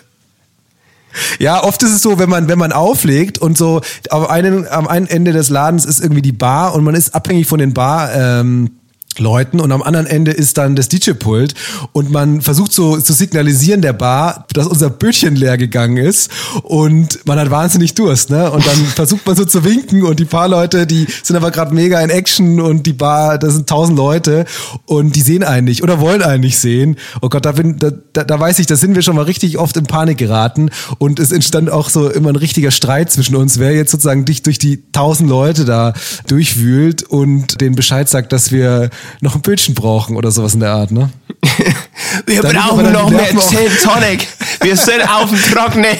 Ja, oft ist es so, wenn man, wenn man auflegt und so auf einen, am einen Ende des Ladens ist irgendwie die Bar und man ist abhängig von den Bar, ähm, Leuten und am anderen Ende ist dann das DJ-Pult und man versucht so zu signalisieren der Bar, dass unser Bötchen leer gegangen ist und man hat wahnsinnig Durst, ne? Und dann versucht man so zu winken und die paar Leute, die sind aber gerade mega in Action und die Bar, da sind tausend Leute und die sehen einen nicht oder wollen einen nicht sehen. Oh Gott, da, bin, da, da, da weiß ich, da sind wir schon mal richtig oft in Panik geraten und es entstand auch so immer ein richtiger Streit zwischen uns, wer jetzt sozusagen dich durch die tausend Leute da durchwühlt und den Bescheid sagt, dass wir noch ein Bötchen brauchen oder sowas in der Art, ne? Wir aber brauchen noch mehr Gin Tonic. Wir sind auf dem Trocknen.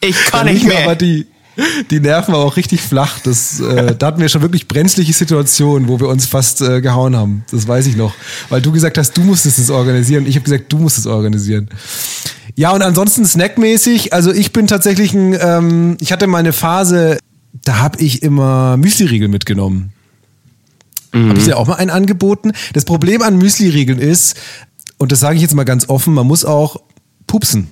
Ich kann Da nicht liegen aber mehr. die, die Nerven auch richtig flach. Das, äh, da hatten wir schon wirklich brenzliche Situationen, wo wir uns fast äh, gehauen haben. Das weiß ich noch. Weil du gesagt hast, du musstest es organisieren. Ich habe gesagt, du musst es organisieren. Ja, und ansonsten snackmäßig, also ich bin tatsächlich ein, ähm, ich hatte mal eine Phase, da habe ich immer Müsli-Riegel mitgenommen. Habe ich dir auch mal einen angeboten? Das Problem an Müsli-Riegeln ist, und das sage ich jetzt mal ganz offen, man muss auch pupsen.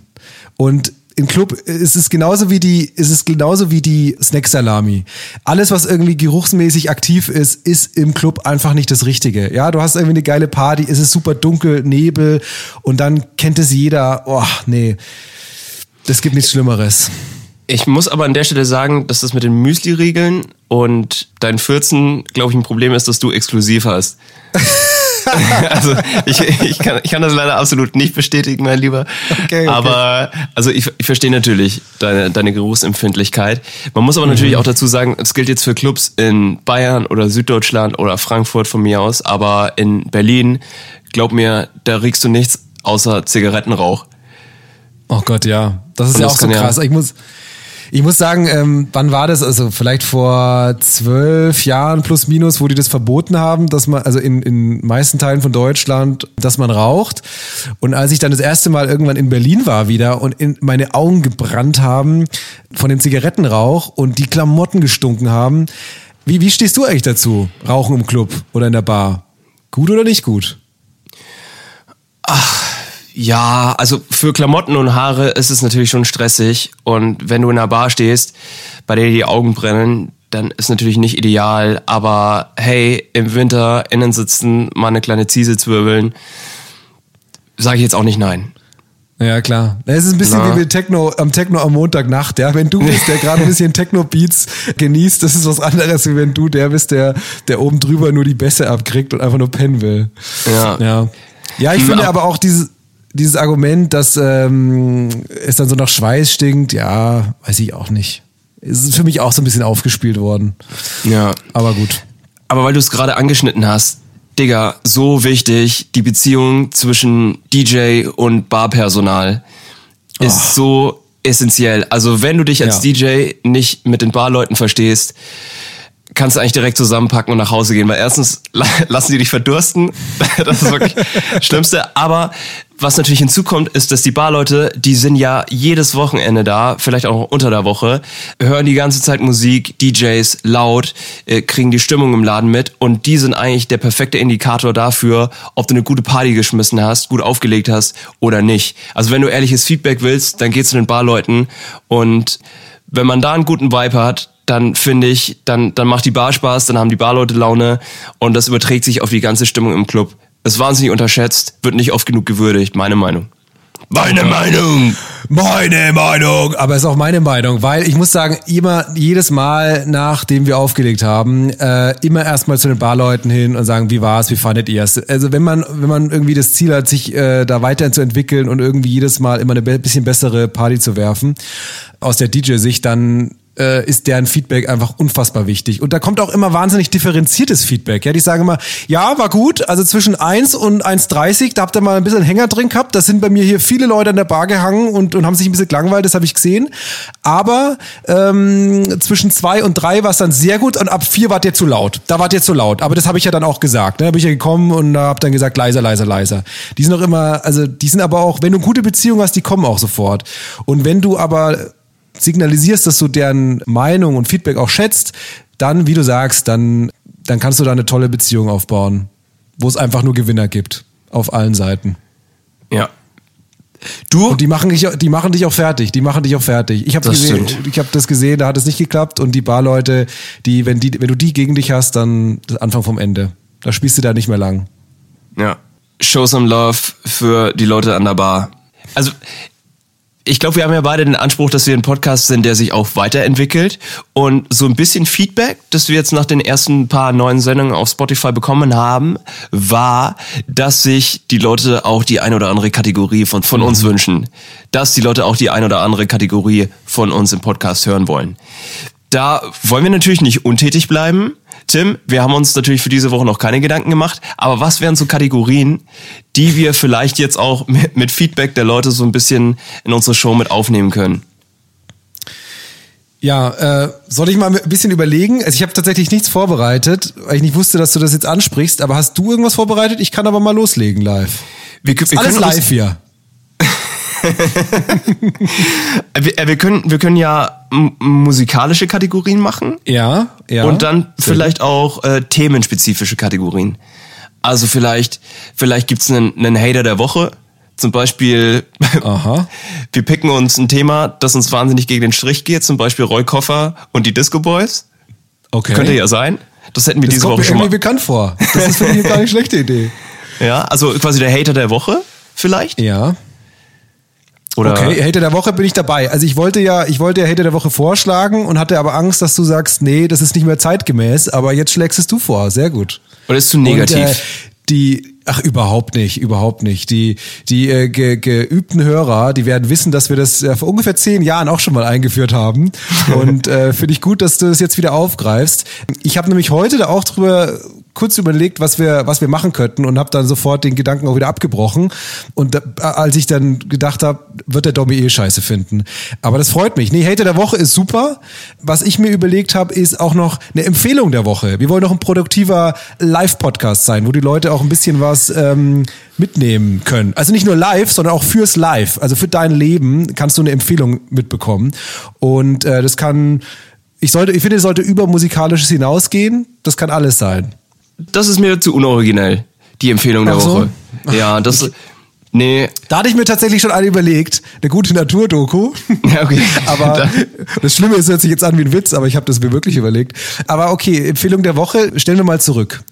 Und im Club ist es genauso wie die, ist es genauso wie die Snack-Salami. Alles, was irgendwie geruchsmäßig aktiv ist, ist im Club einfach nicht das Richtige. Ja, du hast irgendwie eine geile Party, es ist super dunkel, Nebel und dann kennt es jeder. Oh, nee. Das gibt nichts Schlimmeres. Ich muss aber an der Stelle sagen, dass das mit den Müsli-Riegeln und dein 14, glaube ich, ein Problem ist, dass du exklusiv hast. also ich, ich, kann, ich kann das leider absolut nicht bestätigen, mein Lieber. Okay, okay. Aber also ich, ich verstehe natürlich deine, deine Geruchsempfindlichkeit. Man muss aber mhm. natürlich auch dazu sagen, es gilt jetzt für Clubs in Bayern oder Süddeutschland oder Frankfurt von mir aus, aber in Berlin, glaub mir, da riechst du nichts außer Zigarettenrauch. Oh Gott, ja. Das ist Und ja auch so krass. Ja, ich muss, ich muss sagen, ähm, wann war das? Also vielleicht vor zwölf Jahren plus minus, wo die das verboten haben, dass man, also in, in meisten Teilen von Deutschland, dass man raucht. Und als ich dann das erste Mal irgendwann in Berlin war wieder und in meine Augen gebrannt haben von dem Zigarettenrauch und die Klamotten gestunken haben. Wie, wie stehst du eigentlich dazu? Rauchen im Club oder in der Bar? Gut oder nicht gut? Ach ja, also für Klamotten und Haare ist es natürlich schon stressig. Und wenn du in einer Bar stehst, bei der dir die Augen brennen, dann ist natürlich nicht ideal. Aber hey, im Winter innen sitzen, mal eine kleine Ziese zwirbeln, sage ich jetzt auch nicht nein. Ja, klar. Es ist ein bisschen Na. wie mit Techno, am Techno am Montagnacht, ja. Wenn du bist, der gerade ein bisschen Techno-Beats genießt, das ist was anderes, wie wenn du der bist, der, der oben drüber nur die Bässe abkriegt und einfach nur pennen will. Ja. Ja, ja ich finde aber auch dieses, dieses Argument, dass ähm, es dann so nach Schweiß stinkt, ja, weiß ich auch nicht. Es ist für mich auch so ein bisschen aufgespielt worden. Ja. Aber gut. Aber weil du es gerade angeschnitten hast, Digga, so wichtig, die Beziehung zwischen DJ und Barpersonal ist oh. so essentiell. Also wenn du dich als ja. DJ nicht mit den Barleuten verstehst, kannst du eigentlich direkt zusammenpacken und nach Hause gehen, weil erstens lassen die dich verdursten, das ist wirklich das Schlimmste, aber was natürlich hinzukommt, ist, dass die Barleute, die sind ja jedes Wochenende da, vielleicht auch unter der Woche, hören die ganze Zeit Musik, DJs laut, äh, kriegen die Stimmung im Laden mit. Und die sind eigentlich der perfekte Indikator dafür, ob du eine gute Party geschmissen hast, gut aufgelegt hast oder nicht. Also wenn du ehrliches Feedback willst, dann geh zu den Barleuten. Und wenn man da einen guten Vibe hat, dann finde ich, dann, dann macht die Bar Spaß, dann haben die Barleute Laune und das überträgt sich auf die ganze Stimmung im Club. Ist wahnsinnig unterschätzt, wird nicht oft genug gewürdigt, meine Meinung. Meine Meinung. Meine Meinung. Aber es ist auch meine Meinung, weil ich muss sagen, immer, jedes Mal, nachdem wir aufgelegt haben, äh, immer erstmal zu den Barleuten hin und sagen, wie war's, wie fandet ihr es? Also wenn man, wenn man irgendwie das Ziel hat, sich äh, da weiterhin zu entwickeln und irgendwie jedes Mal immer eine bisschen bessere Party zu werfen, aus der DJ-Sicht, dann äh, ist deren Feedback einfach unfassbar wichtig. Und da kommt auch immer wahnsinnig differenziertes Feedback. Ja, die sagen immer, ja, war gut, also zwischen 1 und 1,30, da habt ihr mal ein bisschen Hänger drin gehabt. Da sind bei mir hier viele Leute an der Bar gehangen und, und haben sich ein bisschen gelangweilt, das habe ich gesehen. Aber ähm, zwischen 2 und 3 war es dann sehr gut und ab 4 wart ihr zu laut. Da wart ihr zu laut. Aber das habe ich ja dann auch gesagt. Ne? Da bin ich ja gekommen und habe dann gesagt, leiser, leiser, leiser. Die sind auch immer, also die sind aber auch, wenn du gute Beziehung hast, die kommen auch sofort. Und wenn du aber signalisierst, dass du deren Meinung und Feedback auch schätzt, dann, wie du sagst, dann, dann kannst du da eine tolle Beziehung aufbauen, wo es einfach nur Gewinner gibt. Auf allen Seiten. Ja. Du? Und die machen dich, die machen dich auch fertig. Die machen dich auch fertig. Ich habe gesehen, ich habe das gesehen, da hat es nicht geklappt. Und die Barleute, die, wenn die, wenn du die gegen dich hast, dann das Anfang vom Ende. Da spielst du da nicht mehr lang. Ja. Show some love für die Leute an der Bar. Also ich glaube, wir haben ja beide den Anspruch, dass wir ein Podcast sind, der sich auch weiterentwickelt. Und so ein bisschen Feedback, das wir jetzt nach den ersten paar neuen Sendungen auf Spotify bekommen haben, war, dass sich die Leute auch die ein oder andere Kategorie von, von uns mhm. wünschen. Dass die Leute auch die ein oder andere Kategorie von uns im Podcast hören wollen. Da wollen wir natürlich nicht untätig bleiben. Tim, wir haben uns natürlich für diese Woche noch keine Gedanken gemacht, aber was wären so Kategorien, die wir vielleicht jetzt auch mit, Feedback der Leute so ein bisschen in unsere Show mit aufnehmen können? Ja, äh, soll ich mal ein bisschen überlegen? Also ich habe tatsächlich nichts vorbereitet, weil ich nicht wusste, dass du das jetzt ansprichst. Aber hast du irgendwas vorbereitet? Ich kann aber mal loslegen live. Wir, wir alles live hier. wir, äh, wir, können, wir können ja musikalische Kategorien machen. Ja, ja. Und dann vielleicht auch äh, themenspezifische Kategorien. Also vielleicht, vielleicht gibt's einen, einen Hater der Woche Zum Beispiel, Aha. wir picken uns ein Thema, das uns wahnsinnig gegen den Strich geht, zum Beispiel Roy Koffer und die Disco Boys. Okay. Könnte ja sein. Das hätten wir das diese kommt Woche mir schon irgendwie mal. bekannt vor. Das ist für mich gar nicht schlechte Idee. Ja, also quasi der Hater der Woche vielleicht? Ja. Oder Okay, Hater der Woche bin ich dabei. Also ich wollte ja, ich wollte ja Hater der Woche vorschlagen und hatte aber Angst, dass du sagst, nee, das ist nicht mehr zeitgemäß, aber jetzt schlägst es du vor. Sehr gut. Oder ist zu negativ? Und, äh, die, ach überhaupt nicht, überhaupt nicht. Die, die äh, ge, geübten Hörer, die werden wissen, dass wir das äh, vor ungefähr zehn Jahren auch schon mal eingeführt haben. Und äh, finde ich gut, dass du das jetzt wieder aufgreifst. Ich habe nämlich heute da auch drüber kurz überlegt, was wir, was wir machen könnten und habe dann sofort den Gedanken auch wieder abgebrochen. Und da, als ich dann gedacht habe, wird der Domi eh scheiße finden. Aber das freut mich. Nee, Hater der Woche ist super. Was ich mir überlegt habe, ist auch noch eine Empfehlung der Woche. Wir wollen noch ein produktiver Live-Podcast sein, wo die Leute auch ein bisschen was ähm, mitnehmen können. Also nicht nur live, sondern auch fürs Live. Also für dein Leben kannst du eine Empfehlung mitbekommen. Und äh, das kann, ich sollte, ich finde, es sollte über musikalisches hinausgehen. Das kann alles sein. Das ist mir zu unoriginell, die Empfehlung der Ach so? Woche. Ja, das. Nee. Da hatte ich mir tatsächlich schon eine überlegt, eine gute Naturdoku. Ja, okay. aber Da- das Schlimme ist, hört sich jetzt an wie ein Witz, aber ich habe das mir wirklich überlegt. Aber okay, Empfehlung der Woche, stellen wir mal zurück.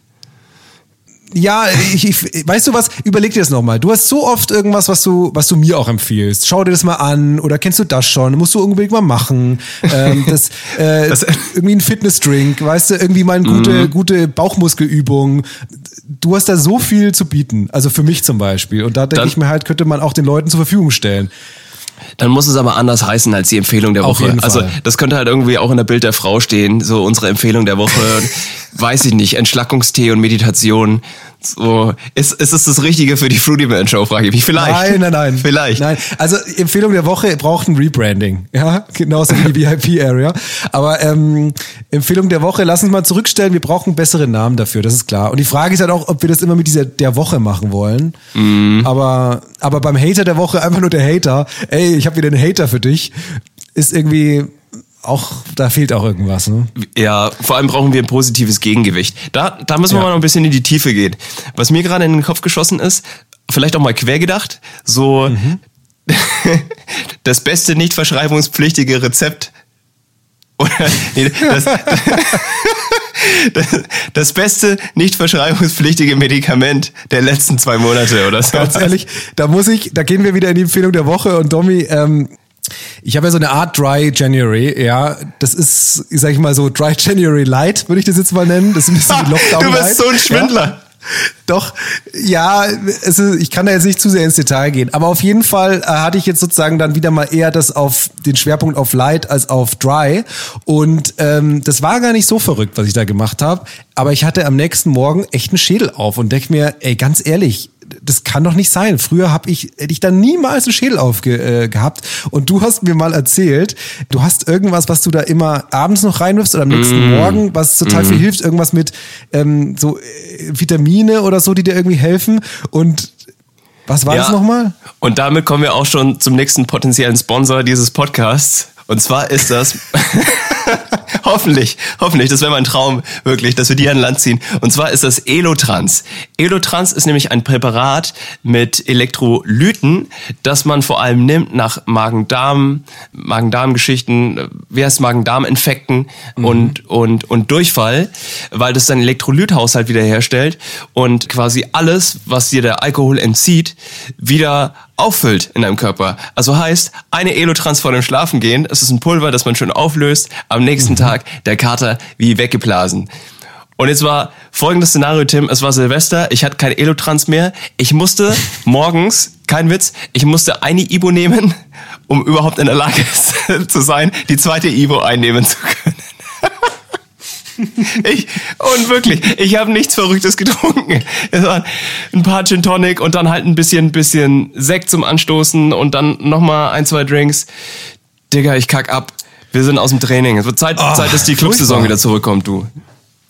Ja, ich, ich, weißt du was? Überleg dir das nochmal. Du hast so oft irgendwas, was du, was du mir auch empfiehlst. Schau dir das mal an oder kennst du das schon? Musst du unbedingt mal machen. Ähm, das, äh, Das- irgendwie ein Fitnessdrink, weißt du, irgendwie mal eine gute, gute Bauchmuskelübung. Du hast da so viel zu bieten. Also für mich zum Beispiel. Und da denke ich mir halt, könnte man auch den Leuten zur Verfügung stellen. Dann muss es aber anders heißen als die Empfehlung der Woche. Also das könnte halt irgendwie auch in der Bild der Frau stehen, so unsere Empfehlung der Woche. weiß ich nicht, Entschlackungstee und Meditation. So, ist, ist es das Richtige für die Fruity Man Show, frage ich mich. Vielleicht. Nein, nein, nein. Vielleicht. Nein, also Empfehlung der Woche braucht ein Rebranding. Ja, genauso wie die VIP-Area. Aber ähm, Empfehlung der Woche, lass uns mal zurückstellen, wir brauchen bessere Namen dafür, das ist klar. Und die Frage ist halt auch, ob wir das immer mit dieser der Woche machen wollen. Mhm. Aber, aber beim Hater der Woche einfach nur der Hater, ey, ich habe wieder einen Hater für dich, ist irgendwie auch, da fehlt auch irgendwas. Ne? Ja, vor allem brauchen wir ein positives Gegengewicht. Da, da müssen wir Ja. mal noch ein bisschen in die Tiefe gehen. Was mir gerade in den Kopf geschossen ist, vielleicht auch mal quer gedacht, so Mhm. das beste nicht verschreibungspflichtige Rezept. Oder nee, das, das, das beste nicht verschreibungspflichtige Medikament der letzten zwei Monate oder so. Ganz ehrlich, da muss ich, da gehen wir wieder in die Empfehlung der Woche und Domi, ähm, ich habe ja so eine Art Dry January, ja. Das ist, sag ich mal so, Dry January Light, würde ich das jetzt mal nennen. Das ist ein bisschen wie Lockdown du Light. bist so ein Schwindler. Ja. Doch, ja, ist, ich kann da jetzt nicht zu sehr ins Detail gehen. Aber auf jeden Fall äh, hatte ich jetzt sozusagen dann wieder mal eher das auf den Schwerpunkt auf Light als auf Dry. Und ähm, das war gar nicht so verrückt, was ich da gemacht habe. Aber ich hatte am nächsten Morgen echt einen Schädel auf und denke mir, ey, ganz ehrlich, das kann doch nicht sein. Früher habe ich hätte ich da niemals einen Schädel aufge äh, gehabt. Und du hast mir mal erzählt, du hast irgendwas, was du da immer abends noch reinwirfst oder am nächsten Morgen, was total viel hilft. Irgendwas mit ähm, so äh, Vitamine oder so, die dir irgendwie helfen. Und was war das nochmal? Und damit kommen wir auch schon zum nächsten potenziellen Sponsor dieses Podcasts. Und zwar ist das hoffentlich, hoffentlich, das wäre mein Traum wirklich, dass wir die an Land ziehen. Und zwar ist das Elotrans. Elotrans ist nämlich ein Präparat mit Elektrolyten, das man vor allem nimmt nach Magen-Darm, Magen-Darm-Geschichten, wie heißt Magen-Darm-Infekten und, und, und Durchfall, weil das deinen Elektrolythaushalt wiederherstellt und quasi alles, was dir der Alkohol entzieht, wieder auffüllt in deinem Körper. Also heißt, eine Elotrans vor dem Schlafengehen, es ist ein Pulver, das man schön auflöst, am nächsten Tag der Kater wie weggeblasen. Und jetzt war folgendes Szenario, Tim, es war Silvester, ich hatte kein Elotrans mehr, ich musste morgens, kein Witz, ich musste eine Ibo nehmen, um überhaupt in der Lage zu sein, die zweite Ibo einnehmen zu können. Ich, und wirklich, ich habe nichts Verrücktes getrunken. Es waren ein paar Gin Tonic und dann halt ein bisschen, bisschen Sekt zum Anstoßen und dann nochmal ein, zwei Drinks. Digga, ich kack ab. Wir sind aus dem Training. Es wird Zeit, Ach, Zeit dass die Clubsaison wieder zurückkommt, du.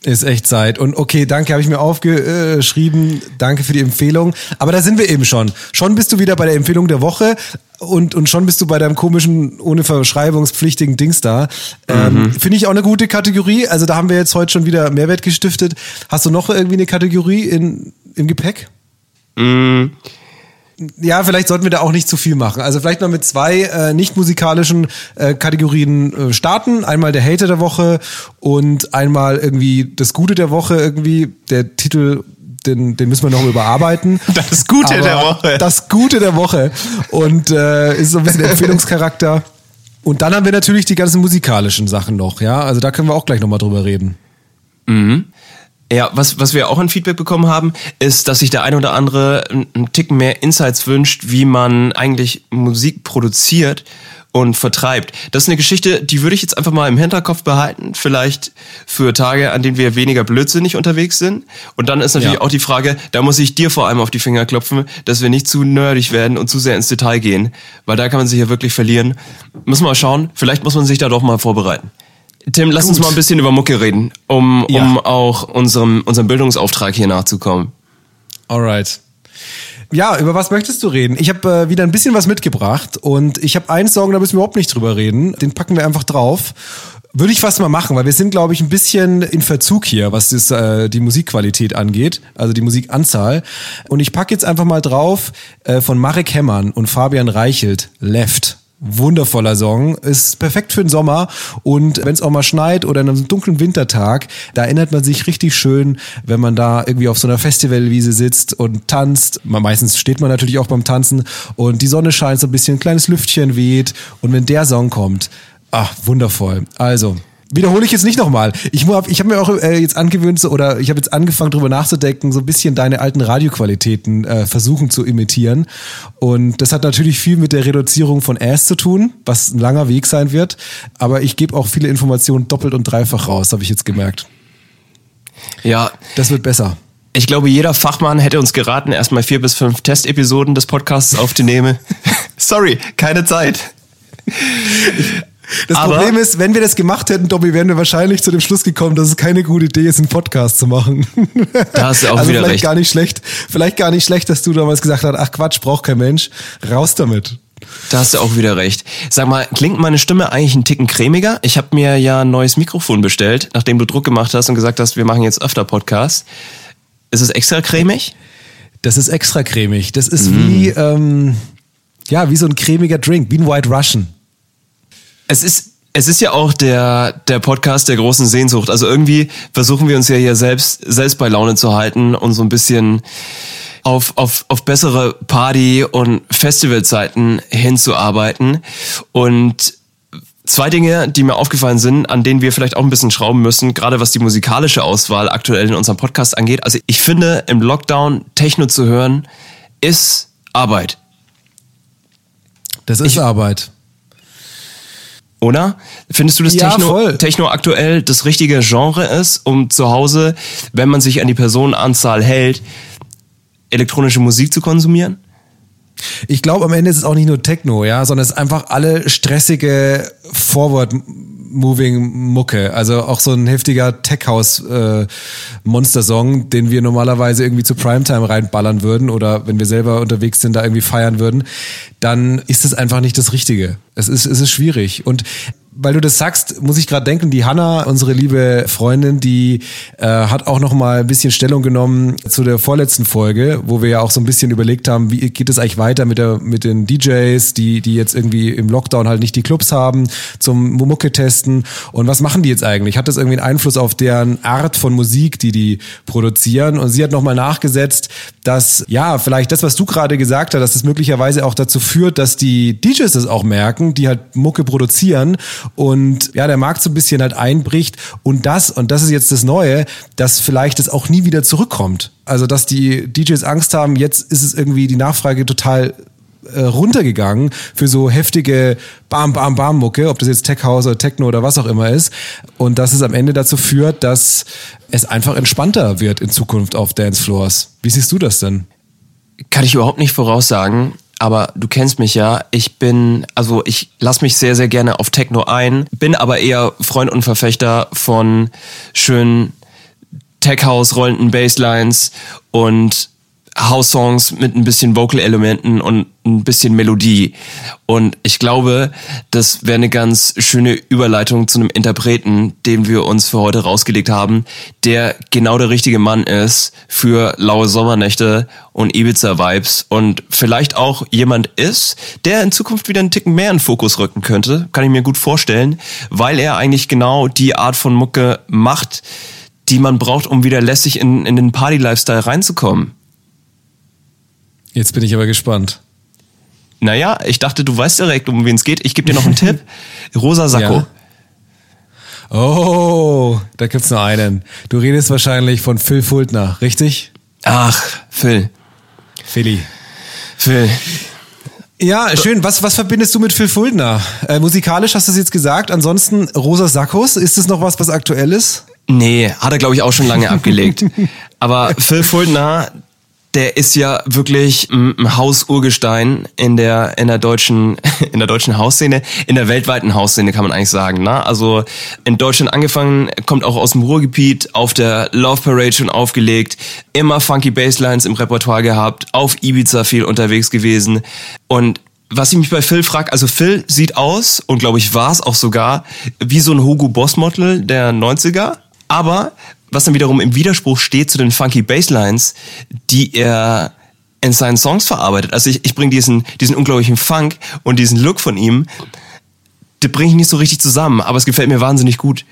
Ist echt Zeit. Und okay, danke, habe ich mir aufgeschrieben. Danke für die Empfehlung. Aber da sind wir eben schon. Schon bist du wieder bei der Empfehlung der Woche und, und schon bist du bei deinem komischen, ohne verschreibungspflichtigen Dings da. Ähm, Finde ich auch eine gute Kategorie. Also da haben wir jetzt heute schon wieder Mehrwert gestiftet. Hast du noch irgendwie eine Kategorie in, im Gepäck? Ja, vielleicht sollten wir da auch nicht zu viel machen. Also vielleicht mal mit zwei äh, nicht musikalischen äh, Kategorien äh, starten. Einmal der Hater der Woche und einmal irgendwie das Gute der Woche irgendwie. Der Titel den, den müssen wir noch überarbeiten. Das Gute Aber der Woche. Das Gute der Woche. Und äh, ist so ein bisschen Empfehlungscharakter. Und dann haben wir natürlich die ganzen musikalischen Sachen noch, ja. Also da können wir auch gleich nochmal drüber reden. Ja, was, was wir auch an Feedback bekommen haben, ist, dass sich der eine oder andere einen Ticken mehr Insights wünscht, wie man eigentlich Musik produziert und vertreibt. Das ist eine Geschichte, die würde ich jetzt einfach mal im Hinterkopf behalten, vielleicht für Tage, an denen wir weniger blödsinnig unterwegs sind. Und dann ist natürlich Ja. auch die Frage, da muss ich dir vor allem auf die Finger klopfen, dass wir nicht zu nerdig werden und zu sehr ins Detail gehen, weil da kann man sich ja wirklich verlieren. Müssen wir mal schauen, vielleicht muss man sich da doch mal vorbereiten. Tim, lass uns Gut. mal ein bisschen über Mucke reden, um, Ja. um auch unserem, unserem Bildungsauftrag hier nachzukommen. Alright. Ja, über was möchtest du reden? Ich habe äh, wieder ein bisschen was mitgebracht und ich habe einen Song, da müssen wir überhaupt nicht drüber reden. Den packen wir einfach drauf. Würde ich fast mal machen, weil wir sind, glaube ich, ein bisschen in Verzug hier, was das, äh, die Musikqualität angeht, also die Musikanzahl. Und ich packe jetzt einfach mal drauf äh, von Marek Hemmern und Fabian Reichelt, Left. Wundervoller Song, ist perfekt für den Sommer und wenn es auch mal schneit oder an einem dunklen Wintertag, da erinnert man sich richtig schön, wenn man da irgendwie auf so einer Festivalwiese sitzt und tanzt. Meistens steht man natürlich auch beim Tanzen und die Sonne scheint so ein bisschen, ein kleines Lüftchen weht und wenn der Song kommt, ach, wundervoll. Also, Wiederhole ich jetzt nicht nochmal. Ich habe ich hab mir auch äh, jetzt angewöhnt, so, oder ich habe jetzt angefangen, drüber nachzudenken, so ein bisschen deine alten Radioqualitäten äh, versuchen zu imitieren. Und das hat natürlich viel mit der Reduzierung von Ass zu tun, was ein langer Weg sein wird. Aber ich gebe auch viele Informationen doppelt und dreifach raus, habe ich jetzt gemerkt. Ja, Das wird besser. ich glaube, jeder Fachmann hätte uns geraten, erstmal vier bis fünf Testepisoden des Podcasts aufzunehmen. Sorry, keine Zeit. Das Aber- Problem ist, wenn wir das gemacht hätten, Dobby, wären wir wahrscheinlich zu dem Schluss gekommen, dass es keine gute Idee ist, einen Podcast zu machen. Da hast du auch also wieder vielleicht recht. gar nicht schlecht. Vielleicht gar nicht schlecht, dass du damals gesagt hast, ach Quatsch, braucht kein Mensch. Raus damit. Da hast du auch wieder recht. Sag mal, klingt meine Stimme eigentlich einen Ticken cremiger? Ich habe mir ja ein neues Mikrofon bestellt, nachdem du Druck gemacht hast und gesagt hast, wir machen jetzt öfter Podcasts. Ist es extra cremig? Das ist extra cremig. Das ist wie, ähm, ja, wie so ein cremiger Drink, wie ein White Russian. Es ist, es ist ja auch der, der Podcast der großen Sehnsucht. Also irgendwie versuchen wir uns ja hier selbst, selbst bei Laune zu halten und so ein bisschen auf, auf, auf bessere Party- und Festivalzeiten hinzuarbeiten. Und zwei Dinge, die mir aufgefallen sind, an denen wir vielleicht auch ein bisschen schrauben müssen, gerade was die musikalische Auswahl aktuell in unserem Podcast angeht. Also ich finde, im Lockdown Techno zu hören, ist Arbeit. Das ist Ich- Arbeit. Oder? Findest du, dass Ja, Techno, voll. Techno aktuell das richtige Genre ist, um zu Hause, wenn man sich an die Personenanzahl hält, elektronische Musik zu konsumieren? Ich glaube, am Ende ist es auch nicht nur Techno, ja, sondern es ist einfach alle stressige Forward-Moving-Mucke. Also auch so ein heftiger Tech-House-Monster-Song, den wir normalerweise irgendwie zu Primetime reinballern würden oder wenn wir selber unterwegs sind, da irgendwie feiern würden, dann ist es einfach nicht das Richtige. Es ist, es ist schwierig. Und weil du das sagst, muss ich gerade denken, die Hanna, unsere liebe Freundin, die äh, hat auch noch mal ein bisschen Stellung genommen zu der vorletzten Folge, wo wir ja auch so ein bisschen überlegt haben, wie geht es eigentlich weiter mit der mit den DJs, die die jetzt irgendwie im Lockdown halt nicht die Clubs haben zum Mucke testen und was machen die jetzt eigentlich? Hat das irgendwie einen Einfluss auf deren Art von Musik, die die produzieren? Und sie hat noch mal nachgesetzt, dass ja vielleicht das, was du gerade gesagt hast, dass es möglicherweise auch dazu führt, dass die DJs das auch merken, die halt Mucke produzieren und ja, der Markt so ein bisschen halt einbricht und das, und das ist jetzt das Neue, dass vielleicht es auch nie wieder zurückkommt. Also, dass die DJs Angst haben, jetzt ist es irgendwie die Nachfrage total äh, runtergegangen für so heftige Bam, Bam, Bam Mucke, ob das jetzt Tech House oder Techno oder was auch immer ist. Und dass es am Ende dazu führt, dass es einfach entspannter wird in Zukunft auf Dancefloors. Wie siehst du das denn? Kann ich überhaupt nicht voraussagen, aber du kennst mich ja. Ich bin, also ich lass mich sehr, sehr gerne auf Techno ein, bin aber eher Freund und Verfechter von schönen Tech-House rollenden Basslines und House-Songs mit ein bisschen Vocal-Elementen und ein bisschen Melodie. Und ich glaube, das wäre eine ganz schöne Überleitung zu einem Interpreten, den wir uns für heute rausgelegt haben, der genau der richtige Mann ist für laue Sommernächte und Ibiza-Vibes und vielleicht auch jemand ist, der in Zukunft wieder einen Ticken mehr in Fokus rücken könnte, kann ich mir gut vorstellen, weil er eigentlich genau die Art von Mucke macht, die man braucht, um wieder lässig in, in den Party-Lifestyle reinzukommen. Jetzt bin ich aber gespannt. Naja, ich dachte, du weißt direkt, um wen es geht. Ich gebe dir noch einen Tipp. Rosa Sakko. Ja. Oh, da gibt's nur einen. Du redest wahrscheinlich von Phil Fultner, richtig? Ach, Phil. Philly. Phil. Ja, schön. Was, was verbindest du mit Phil Fultner? Äh, musikalisch hast du es jetzt gesagt. Ansonsten Rosa Sackos, ist das noch was, was aktuell ist? Nee, hat er glaube ich auch schon lange abgelegt. Aber Phil Fultner, der ist ja wirklich ein Hausurgestein in der in der deutschen in der deutschen Hausszene, in der weltweiten Hausszene kann man eigentlich sagen. Ne? Also in Deutschland angefangen, kommt auch aus dem Ruhrgebiet, auf der Love Parade schon aufgelegt, immer funky Basslines im Repertoire gehabt, auf Ibiza viel unterwegs gewesen und was ich mich bei Phil frage, also Phil sieht aus und glaube ich war es auch sogar wie so ein Hugo Boss Model der 90er, aber was dann wiederum im Widerspruch steht zu den funky Basslines, die er in seinen Songs verarbeitet. Also ich, ich bringe diesen, diesen unglaublichen Funk und diesen Look von ihm, die bringe ich nicht so richtig zusammen, aber es gefällt mir wahnsinnig gut.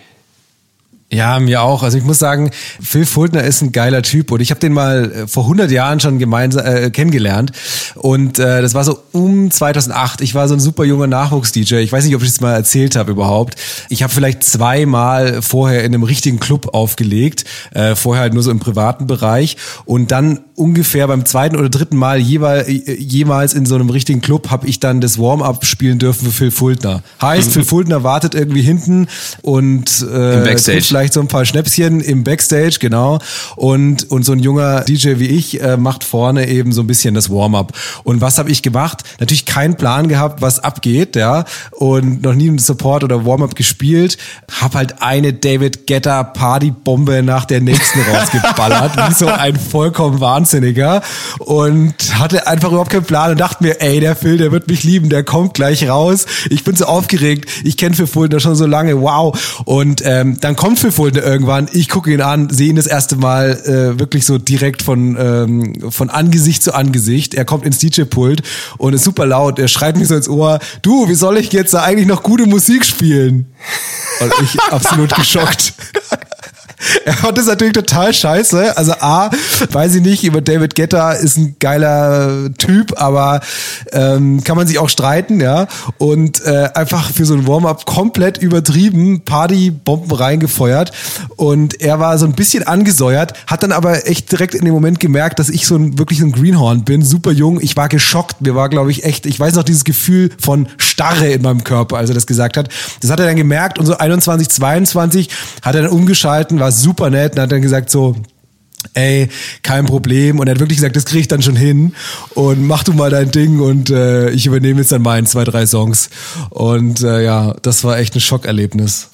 Ja, mir auch. Also ich muss sagen, Phil Fultner ist ein geiler Typ und ich habe den mal äh, vor 100 Jahren schon gemeinsam äh, kennengelernt und äh, das war so um 2008. Ich war so ein super junger Nachwuchs-DJ. Ich weiß nicht, ob ich das mal erzählt habe überhaupt. Ich habe vielleicht zweimal vorher in einem richtigen Club aufgelegt, äh, vorher halt nur so im privaten Bereich und dann ungefähr beim zweiten oder dritten Mal jeweils, jemals in so einem richtigen Club habe ich dann das Warm-up spielen dürfen für Phil Fultner. Heißt, mhm. Phil Fultner wartet irgendwie hinten und äh, Im Backstage vielleicht so ein paar Schnäpschen im Backstage, genau. Und, und so ein junger DJ wie ich äh, macht vorne eben so ein bisschen das Warm-up. Und was habe ich gemacht? Natürlich keinen Plan gehabt, was abgeht, ja. Und noch nie einen Support oder Warm-up gespielt. Hab halt eine David Guetta Partybombe nach der nächsten rausgeballert. wie so ein vollkommen Wahnsinniger. Und hatte einfach überhaupt keinen Plan und dachte mir, ey, der Phil, der wird mich lieben, der kommt gleich raus. Ich bin so aufgeregt. Ich kenne Phil Fulton schon so lange. Wow. Und ähm, dann kommt Fulton irgendwann, ich gucke ihn an, sehe ihn das erste Mal äh, wirklich so direkt von, ähm, von Angesicht zu Angesicht. Er kommt ins DJ-Pult und ist super laut. Er schreit mir so ins Ohr, du, wie soll ich jetzt da eigentlich noch gute Musik spielen? Und ich absolut geschockt. er fand das natürlich total scheiße. Also A, weiß ich nicht, über David Guetta ist ein geiler Typ, aber ähm, kann man sich auch streiten, ja. Und äh, einfach für so ein Warm-up komplett übertrieben, Partybomben reingefeuert. Und er war so ein bisschen angesäuert, hat dann aber echt direkt in dem Moment gemerkt, dass ich so ein wirklich so ein Greenhorn bin, super jung. Ich war geschockt. Mir war, glaube ich, echt, ich weiß noch dieses Gefühl von Starre in meinem Körper, als er das gesagt hat. Das hat er dann gemerkt und so 21, 22 hat er dann umgeschalten, war super nett und hat dann gesagt so, ey, kein Problem. Und er hat wirklich gesagt, das kriege ich dann schon hin. Und mach du mal dein Ding und äh, ich übernehme jetzt dann meinen zwei, drei Songs. Und äh, ja, das war echt ein Schockerlebnis.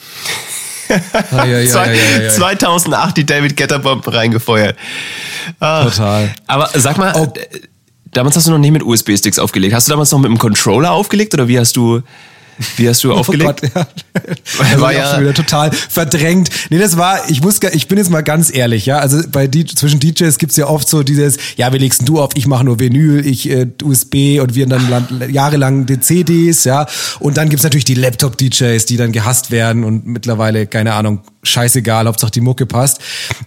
ah, ja, ja, ja, 2008 die David Getter Bomb reingefeuert. Ah. Total. Aber sag mal, oh. damals hast du noch nicht mit USB-Sticks aufgelegt. Hast du damals noch mit dem Controller aufgelegt oder wie hast du wie hast du oh aufgelegt? Gott, ja. war ja wieder total verdrängt. Nee, das war, ich muss, ich bin jetzt mal ganz ehrlich, ja. Also bei die, zwischen DJs gibt's ja oft so dieses, ja, wie legst du auf, ich mache nur Vinyl, ich äh, USB und wir dann jahrelang die CDs, ja. Und dann gibt's natürlich die Laptop-DJs, die dann gehasst werden und mittlerweile, keine Ahnung, scheißegal, Hauptsache die Mucke passt.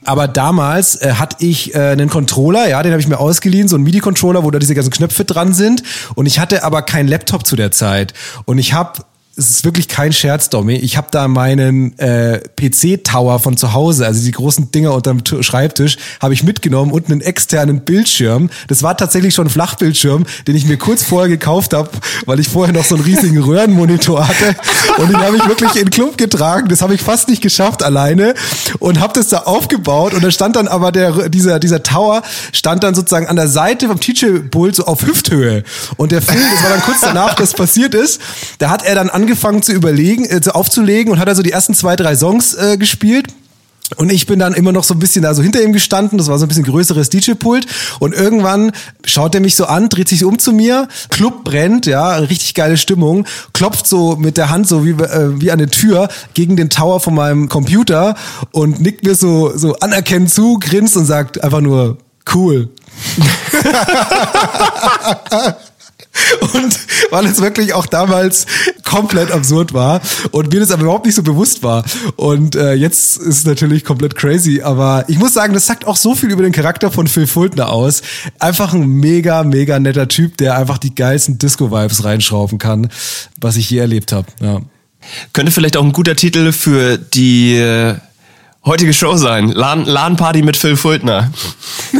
Aber damals äh, hatte ich äh, einen Controller, ja, den habe ich mir ausgeliehen, so einen MIDI-Controller, wo da diese ganzen Knöpfe dran sind. Und ich hatte aber keinen Laptop zu der Zeit. Und ich habe es ist wirklich kein Scherz, Domi. Ich habe da meinen äh, PC-Tower von zu Hause, also die großen Dinger unterm Schreibtisch, habe ich mitgenommen und einen externen Bildschirm. Das war tatsächlich schon ein Flachbildschirm, den ich mir kurz vorher gekauft habe, weil ich vorher noch so einen riesigen Röhrenmonitor hatte. Und den habe ich wirklich in Club getragen. Das habe ich fast nicht geschafft alleine und habe das da aufgebaut. Und da stand dann aber der dieser dieser Tower stand dann sozusagen an der Seite vom DJ-Pult so auf Hüfthöhe. Und der Film, das war dann kurz danach, das passiert ist, da hat er dann an angefangen zu überlegen, äh, aufzulegen und hat also die ersten zwei, drei Songs äh, gespielt. Und ich bin dann immer noch so ein bisschen da so hinter ihm gestanden. Das war so ein bisschen größeres DJ-Pult. Und irgendwann schaut er mich so an, dreht sich um zu mir. Club brennt, ja, richtig geile Stimmung. Klopft so mit der Hand so wie, äh, wie an der Tür gegen den Tower von meinem Computer und nickt mir so, so anerkennend zu, grinst und sagt einfach nur, cool. Und weil es wirklich auch damals komplett absurd war und mir das aber überhaupt nicht so bewusst war. Und äh, jetzt ist es natürlich komplett crazy. Aber ich muss sagen, das sagt auch so viel über den Charakter von Phil Fultner aus. Einfach ein mega, mega netter Typ, der einfach die geilsten Disco-Vibes reinschrauben kann, was ich je erlebt habe. Ja. Könnte vielleicht auch ein guter Titel für die äh, heutige Show sein. LAN, LAN mit Phil Fultner.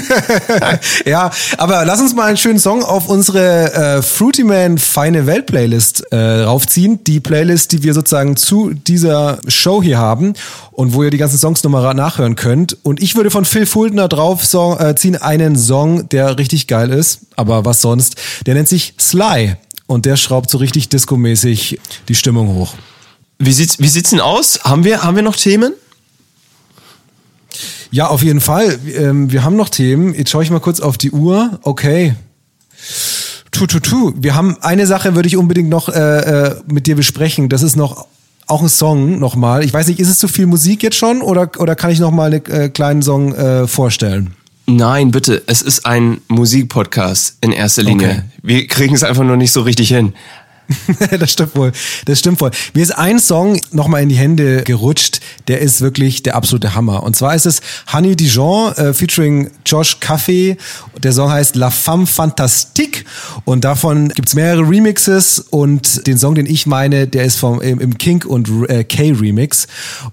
ja, aber lass uns mal einen schönen Song auf unsere äh, Fruity Man Feine Welt Playlist äh, raufziehen. Die Playlist, die wir sozusagen zu dieser Show hier haben und wo ihr die ganzen Songs nochmal nachhören könnt. Und ich würde von Phil Fultner drauf song, äh, einen Song, der richtig geil ist, aber was sonst. Der nennt sich Sly und der schraubt so richtig discomäßig die Stimmung hoch. Wie sieht's, wie sieht's denn aus? Haben wir, haben wir noch Themen? Ja, auf jeden Fall. Ähm, wir haben noch Themen. Jetzt schaue ich mal kurz auf die Uhr. Okay. Tu, tu, tu. Wir haben eine Sache, würde ich unbedingt noch äh, äh, mit dir besprechen. Das ist noch auch ein Song nochmal. Ich weiß nicht, ist es zu viel Musik jetzt schon oder, oder kann ich noch mal einen äh, kleinen Song äh, vorstellen? Nein, bitte. Es ist ein Musikpodcast in erster Linie. Okay. Wir kriegen es einfach nur nicht so richtig hin. das stimmt wohl. Das stimmt wohl. Mir ist ein Song nochmal in die Hände gerutscht, der ist wirklich der absolute Hammer. Und zwar ist es Honey Dijon äh, featuring Josh Caffey. Der Song heißt La Femme Fantastique und davon gibt's mehrere Remixes und den Song, den ich meine, der ist vom im Kink und äh, K Remix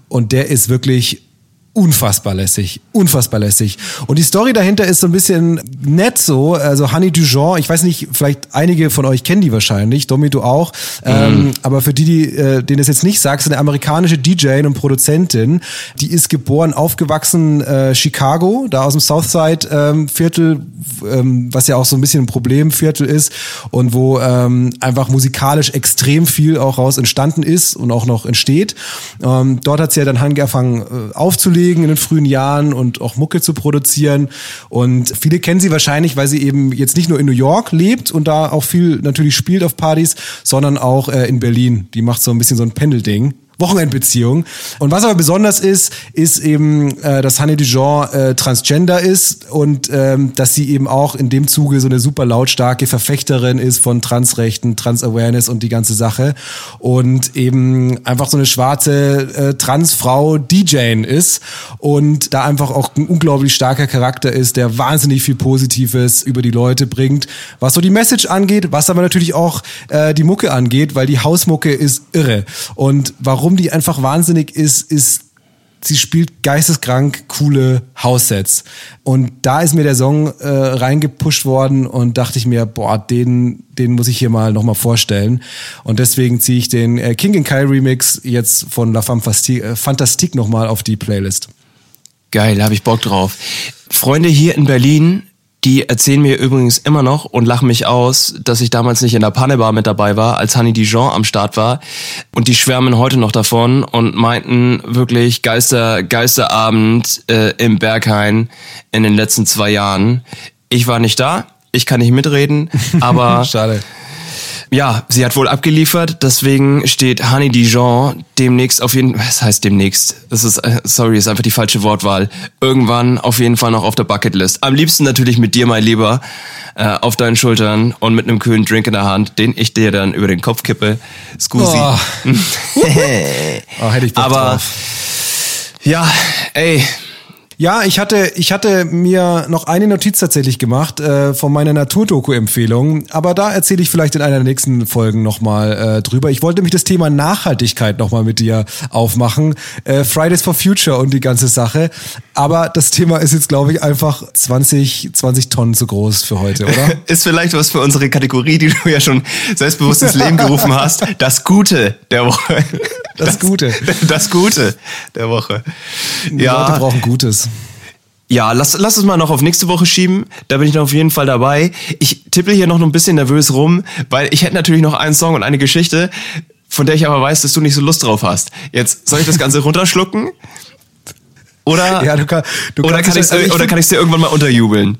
und der ist wirklich unfassbar lässig, unfassbar lässig. Und die Story dahinter ist so ein bisschen nett so, also Honey Dujon, ich weiß nicht, vielleicht einige von euch kennen die wahrscheinlich, Domi du auch, mhm. ähm, aber für die, die äh, denen es jetzt nicht sagst, eine amerikanische DJ und Produzentin, die ist geboren, aufgewachsen äh, Chicago, da aus dem Southside ähm, Viertel, ähm, was ja auch so ein bisschen ein Problemviertel ist und wo ähm, einfach musikalisch extrem viel auch raus entstanden ist und auch noch entsteht. Ähm, dort hat sie ja dann angefangen äh, aufzulegen loslegen in den frühen Jahren und auch Mucke zu produzieren. Und viele kennen sie wahrscheinlich, weil sie eben jetzt nicht nur in New York lebt und da auch viel natürlich spielt auf Partys, sondern auch äh, in Berlin. Die macht so ein bisschen so ein Pendelding. Wochenendbeziehung. Und was aber besonders ist, ist eben, äh, dass Hanne Dijon äh, transgender ist und ähm, dass sie eben auch in dem Zuge so eine super lautstarke Verfechterin ist von Transrechten, Trans-Awareness und die ganze Sache. Und eben einfach so eine schwarze äh, Transfrau DJ ist und da einfach auch ein unglaublich starker Charakter ist, der wahnsinnig viel Positives über die Leute bringt, was so die Message angeht, was aber natürlich auch äh, die Mucke angeht, weil die Hausmucke ist irre. Und warum warum die einfach wahnsinnig ist, ist, sie spielt geisteskrank coole House-Sets. Und da ist mir der Song äh, reingepusht worden und dachte ich mir, boah, den, den muss ich hier mal nochmal vorstellen. Und deswegen ziehe ich den äh, King and Kai Remix jetzt von La Femme äh, Fantastique nochmal auf die Playlist. Geil, habe ich Bock drauf. Freunde hier in Berlin, die erzählen mir übrigens immer noch und lachen mich aus, dass ich damals nicht in der Pannebar mit dabei war, als Honey Dijon am Start war. Und die schwärmen heute noch davon und meinten wirklich Geister, Geisterabend äh, im Berghain in den letzten zwei Jahren. Ich war nicht da, ich kann nicht mitreden, aber Schade. Ja, sie hat wohl abgeliefert, deswegen steht Honey Dijon demnächst auf jeden was heißt demnächst? Das ist äh, sorry, ist einfach die falsche Wortwahl. Irgendwann auf jeden Fall noch auf der Bucketlist. Am liebsten natürlich mit dir, mein Lieber, äh, auf deinen Schultern und mit einem kühlen Drink in der Hand, den ich dir dann über den Kopf kippe. Scusi. Oh. oh, hätte ich Bock Aber drauf. ja, ey, ja, ich hatte, ich hatte mir noch eine Notiz tatsächlich gemacht äh, von meiner Naturdoku-Empfehlung, aber da erzähle ich vielleicht in einer der nächsten Folgen nochmal äh, drüber. Ich wollte nämlich das Thema Nachhaltigkeit nochmal mit dir aufmachen. Äh, Fridays for Future und die ganze Sache. Aber das Thema ist jetzt, glaube ich, einfach 20, 20 Tonnen zu groß für heute, oder? ist vielleicht was für unsere Kategorie, die du ja schon selbstbewusst ins Leben gerufen hast. Das Gute der Woche. Das, das Gute. Das Gute der Woche. Die ja. Leute brauchen Gutes. Ja, lass, lass es mal noch auf nächste Woche schieben. Da bin ich dann auf jeden Fall dabei. Ich tippe hier noch ein bisschen nervös rum, weil ich hätte natürlich noch einen Song und eine Geschichte, von der ich aber weiß, dass du nicht so Lust drauf hast. Jetzt soll ich das Ganze runterschlucken? Oder, Ja, du kann- du oder, kann es- ich's, also ich oder kann ich dir irgendwann mal unterjubeln?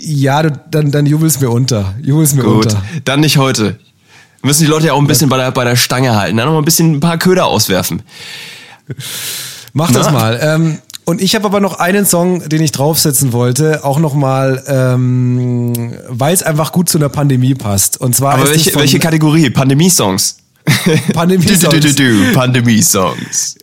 Ja, du, dann, dann jubelst mir unter. Jubelst mir Gut, unter. dann nicht heute. Müssen die Leute ja auch ein bisschen bei der, bei der Stange halten. Dann noch mal ein bisschen ein paar Köder auswerfen. Mach das Na? mal. Ähm, und ich habe aber noch einen Song, den ich draufsetzen wollte, auch nochmal, ähm, weil es einfach gut zu einer Pandemie passt. Und zwar Aber welche, welche Kategorie? Pandemie-Songs. Pandemie-Songs. Pandemie-Songs.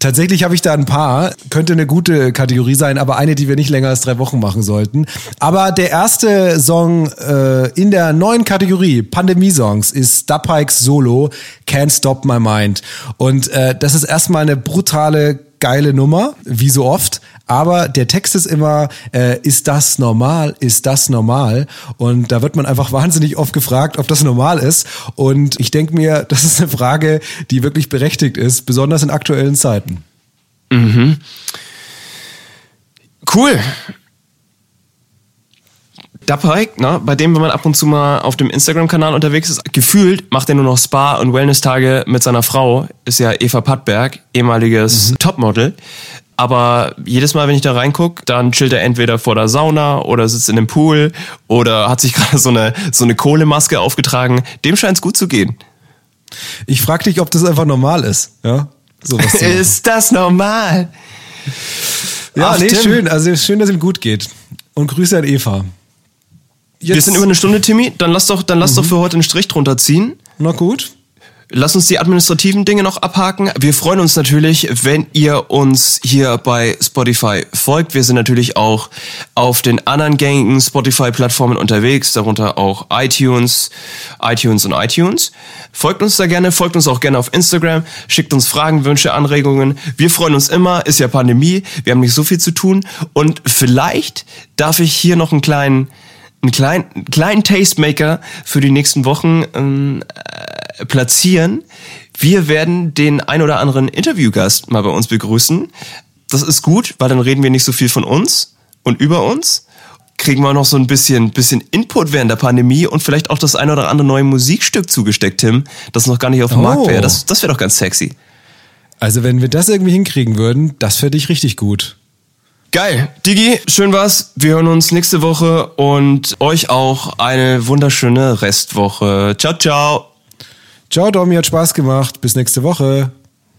Tatsächlich habe ich da ein paar. Könnte eine gute Kategorie sein, aber eine, die wir nicht länger als drei Wochen machen sollten. Aber der erste Song äh, in der neuen Kategorie Pandemie-Songs ist Dapikes Solo Can't Stop My Mind. Und äh, das ist erstmal eine brutale, geile Nummer, wie so oft. Aber der Text ist immer, äh, ist das normal? Ist das normal? Und da wird man einfach wahnsinnig oft gefragt, ob das normal ist. Und ich denke mir, das ist eine Frage, die wirklich berechtigt ist, besonders in aktuellen Zeiten. Cool. Dapike, ne, bei dem, wenn man ab und zu mal auf dem Instagram-Kanal unterwegs ist, gefühlt macht er nur noch Spa- und Wellness-Tage mit seiner Frau, ist ja Eva Pattberg, ehemaliges Topmodel. Aber jedes Mal, wenn ich da reinguck, dann chillt er entweder vor der Sauna oder sitzt in dem Pool oder hat sich gerade so eine, so eine Kohlemaske aufgetragen. Dem scheint es gut zu gehen. Ich frage dich, ob das einfach normal ist. Ja, sowas. Ist das normal? Ja, Ach, nee, Tim. schön. Also schön, dass ihm gut geht. Und Grüße an Eva. Wir sind über eine Stunde, Timmy. Dann lass doch, dann lass doch für heute einen Strich drunter ziehen. Na gut. Lass uns die administrativen Dinge noch abhaken. Wir freuen uns natürlich, wenn ihr uns hier bei Spotify folgt. Wir sind natürlich auch auf den anderen gängigen Spotify-Plattformen unterwegs, darunter auch iTunes, iTunes und iTunes. Folgt uns da gerne, folgt uns auch gerne auf Instagram, schickt uns Fragen, Wünsche, Anregungen. Wir freuen uns immer, ist ja Pandemie, wir haben nicht so viel zu tun und vielleicht darf ich hier noch einen kleinen einen kleinen, einen kleinen Tastemaker für die nächsten Wochen ähm, äh, platzieren. Wir werden den ein oder anderen Interviewgast mal bei uns begrüßen. Das ist gut, weil dann reden wir nicht so viel von uns und über uns. Kriegen wir noch so ein bisschen, bisschen Input während der Pandemie und vielleicht auch das ein oder andere neue Musikstück zugesteckt, Tim, das noch gar nicht auf dem Oh. Markt wäre. Das, das wäre doch ganz sexy. Also wenn wir das irgendwie hinkriegen würden, das fände ich richtig gut. Geil. Digi, schön war's. Wir hören uns nächste Woche und euch auch eine wunderschöne Restwoche. Ciao, ciao. Ciao, Domi, hat Spaß gemacht. Bis nächste Woche.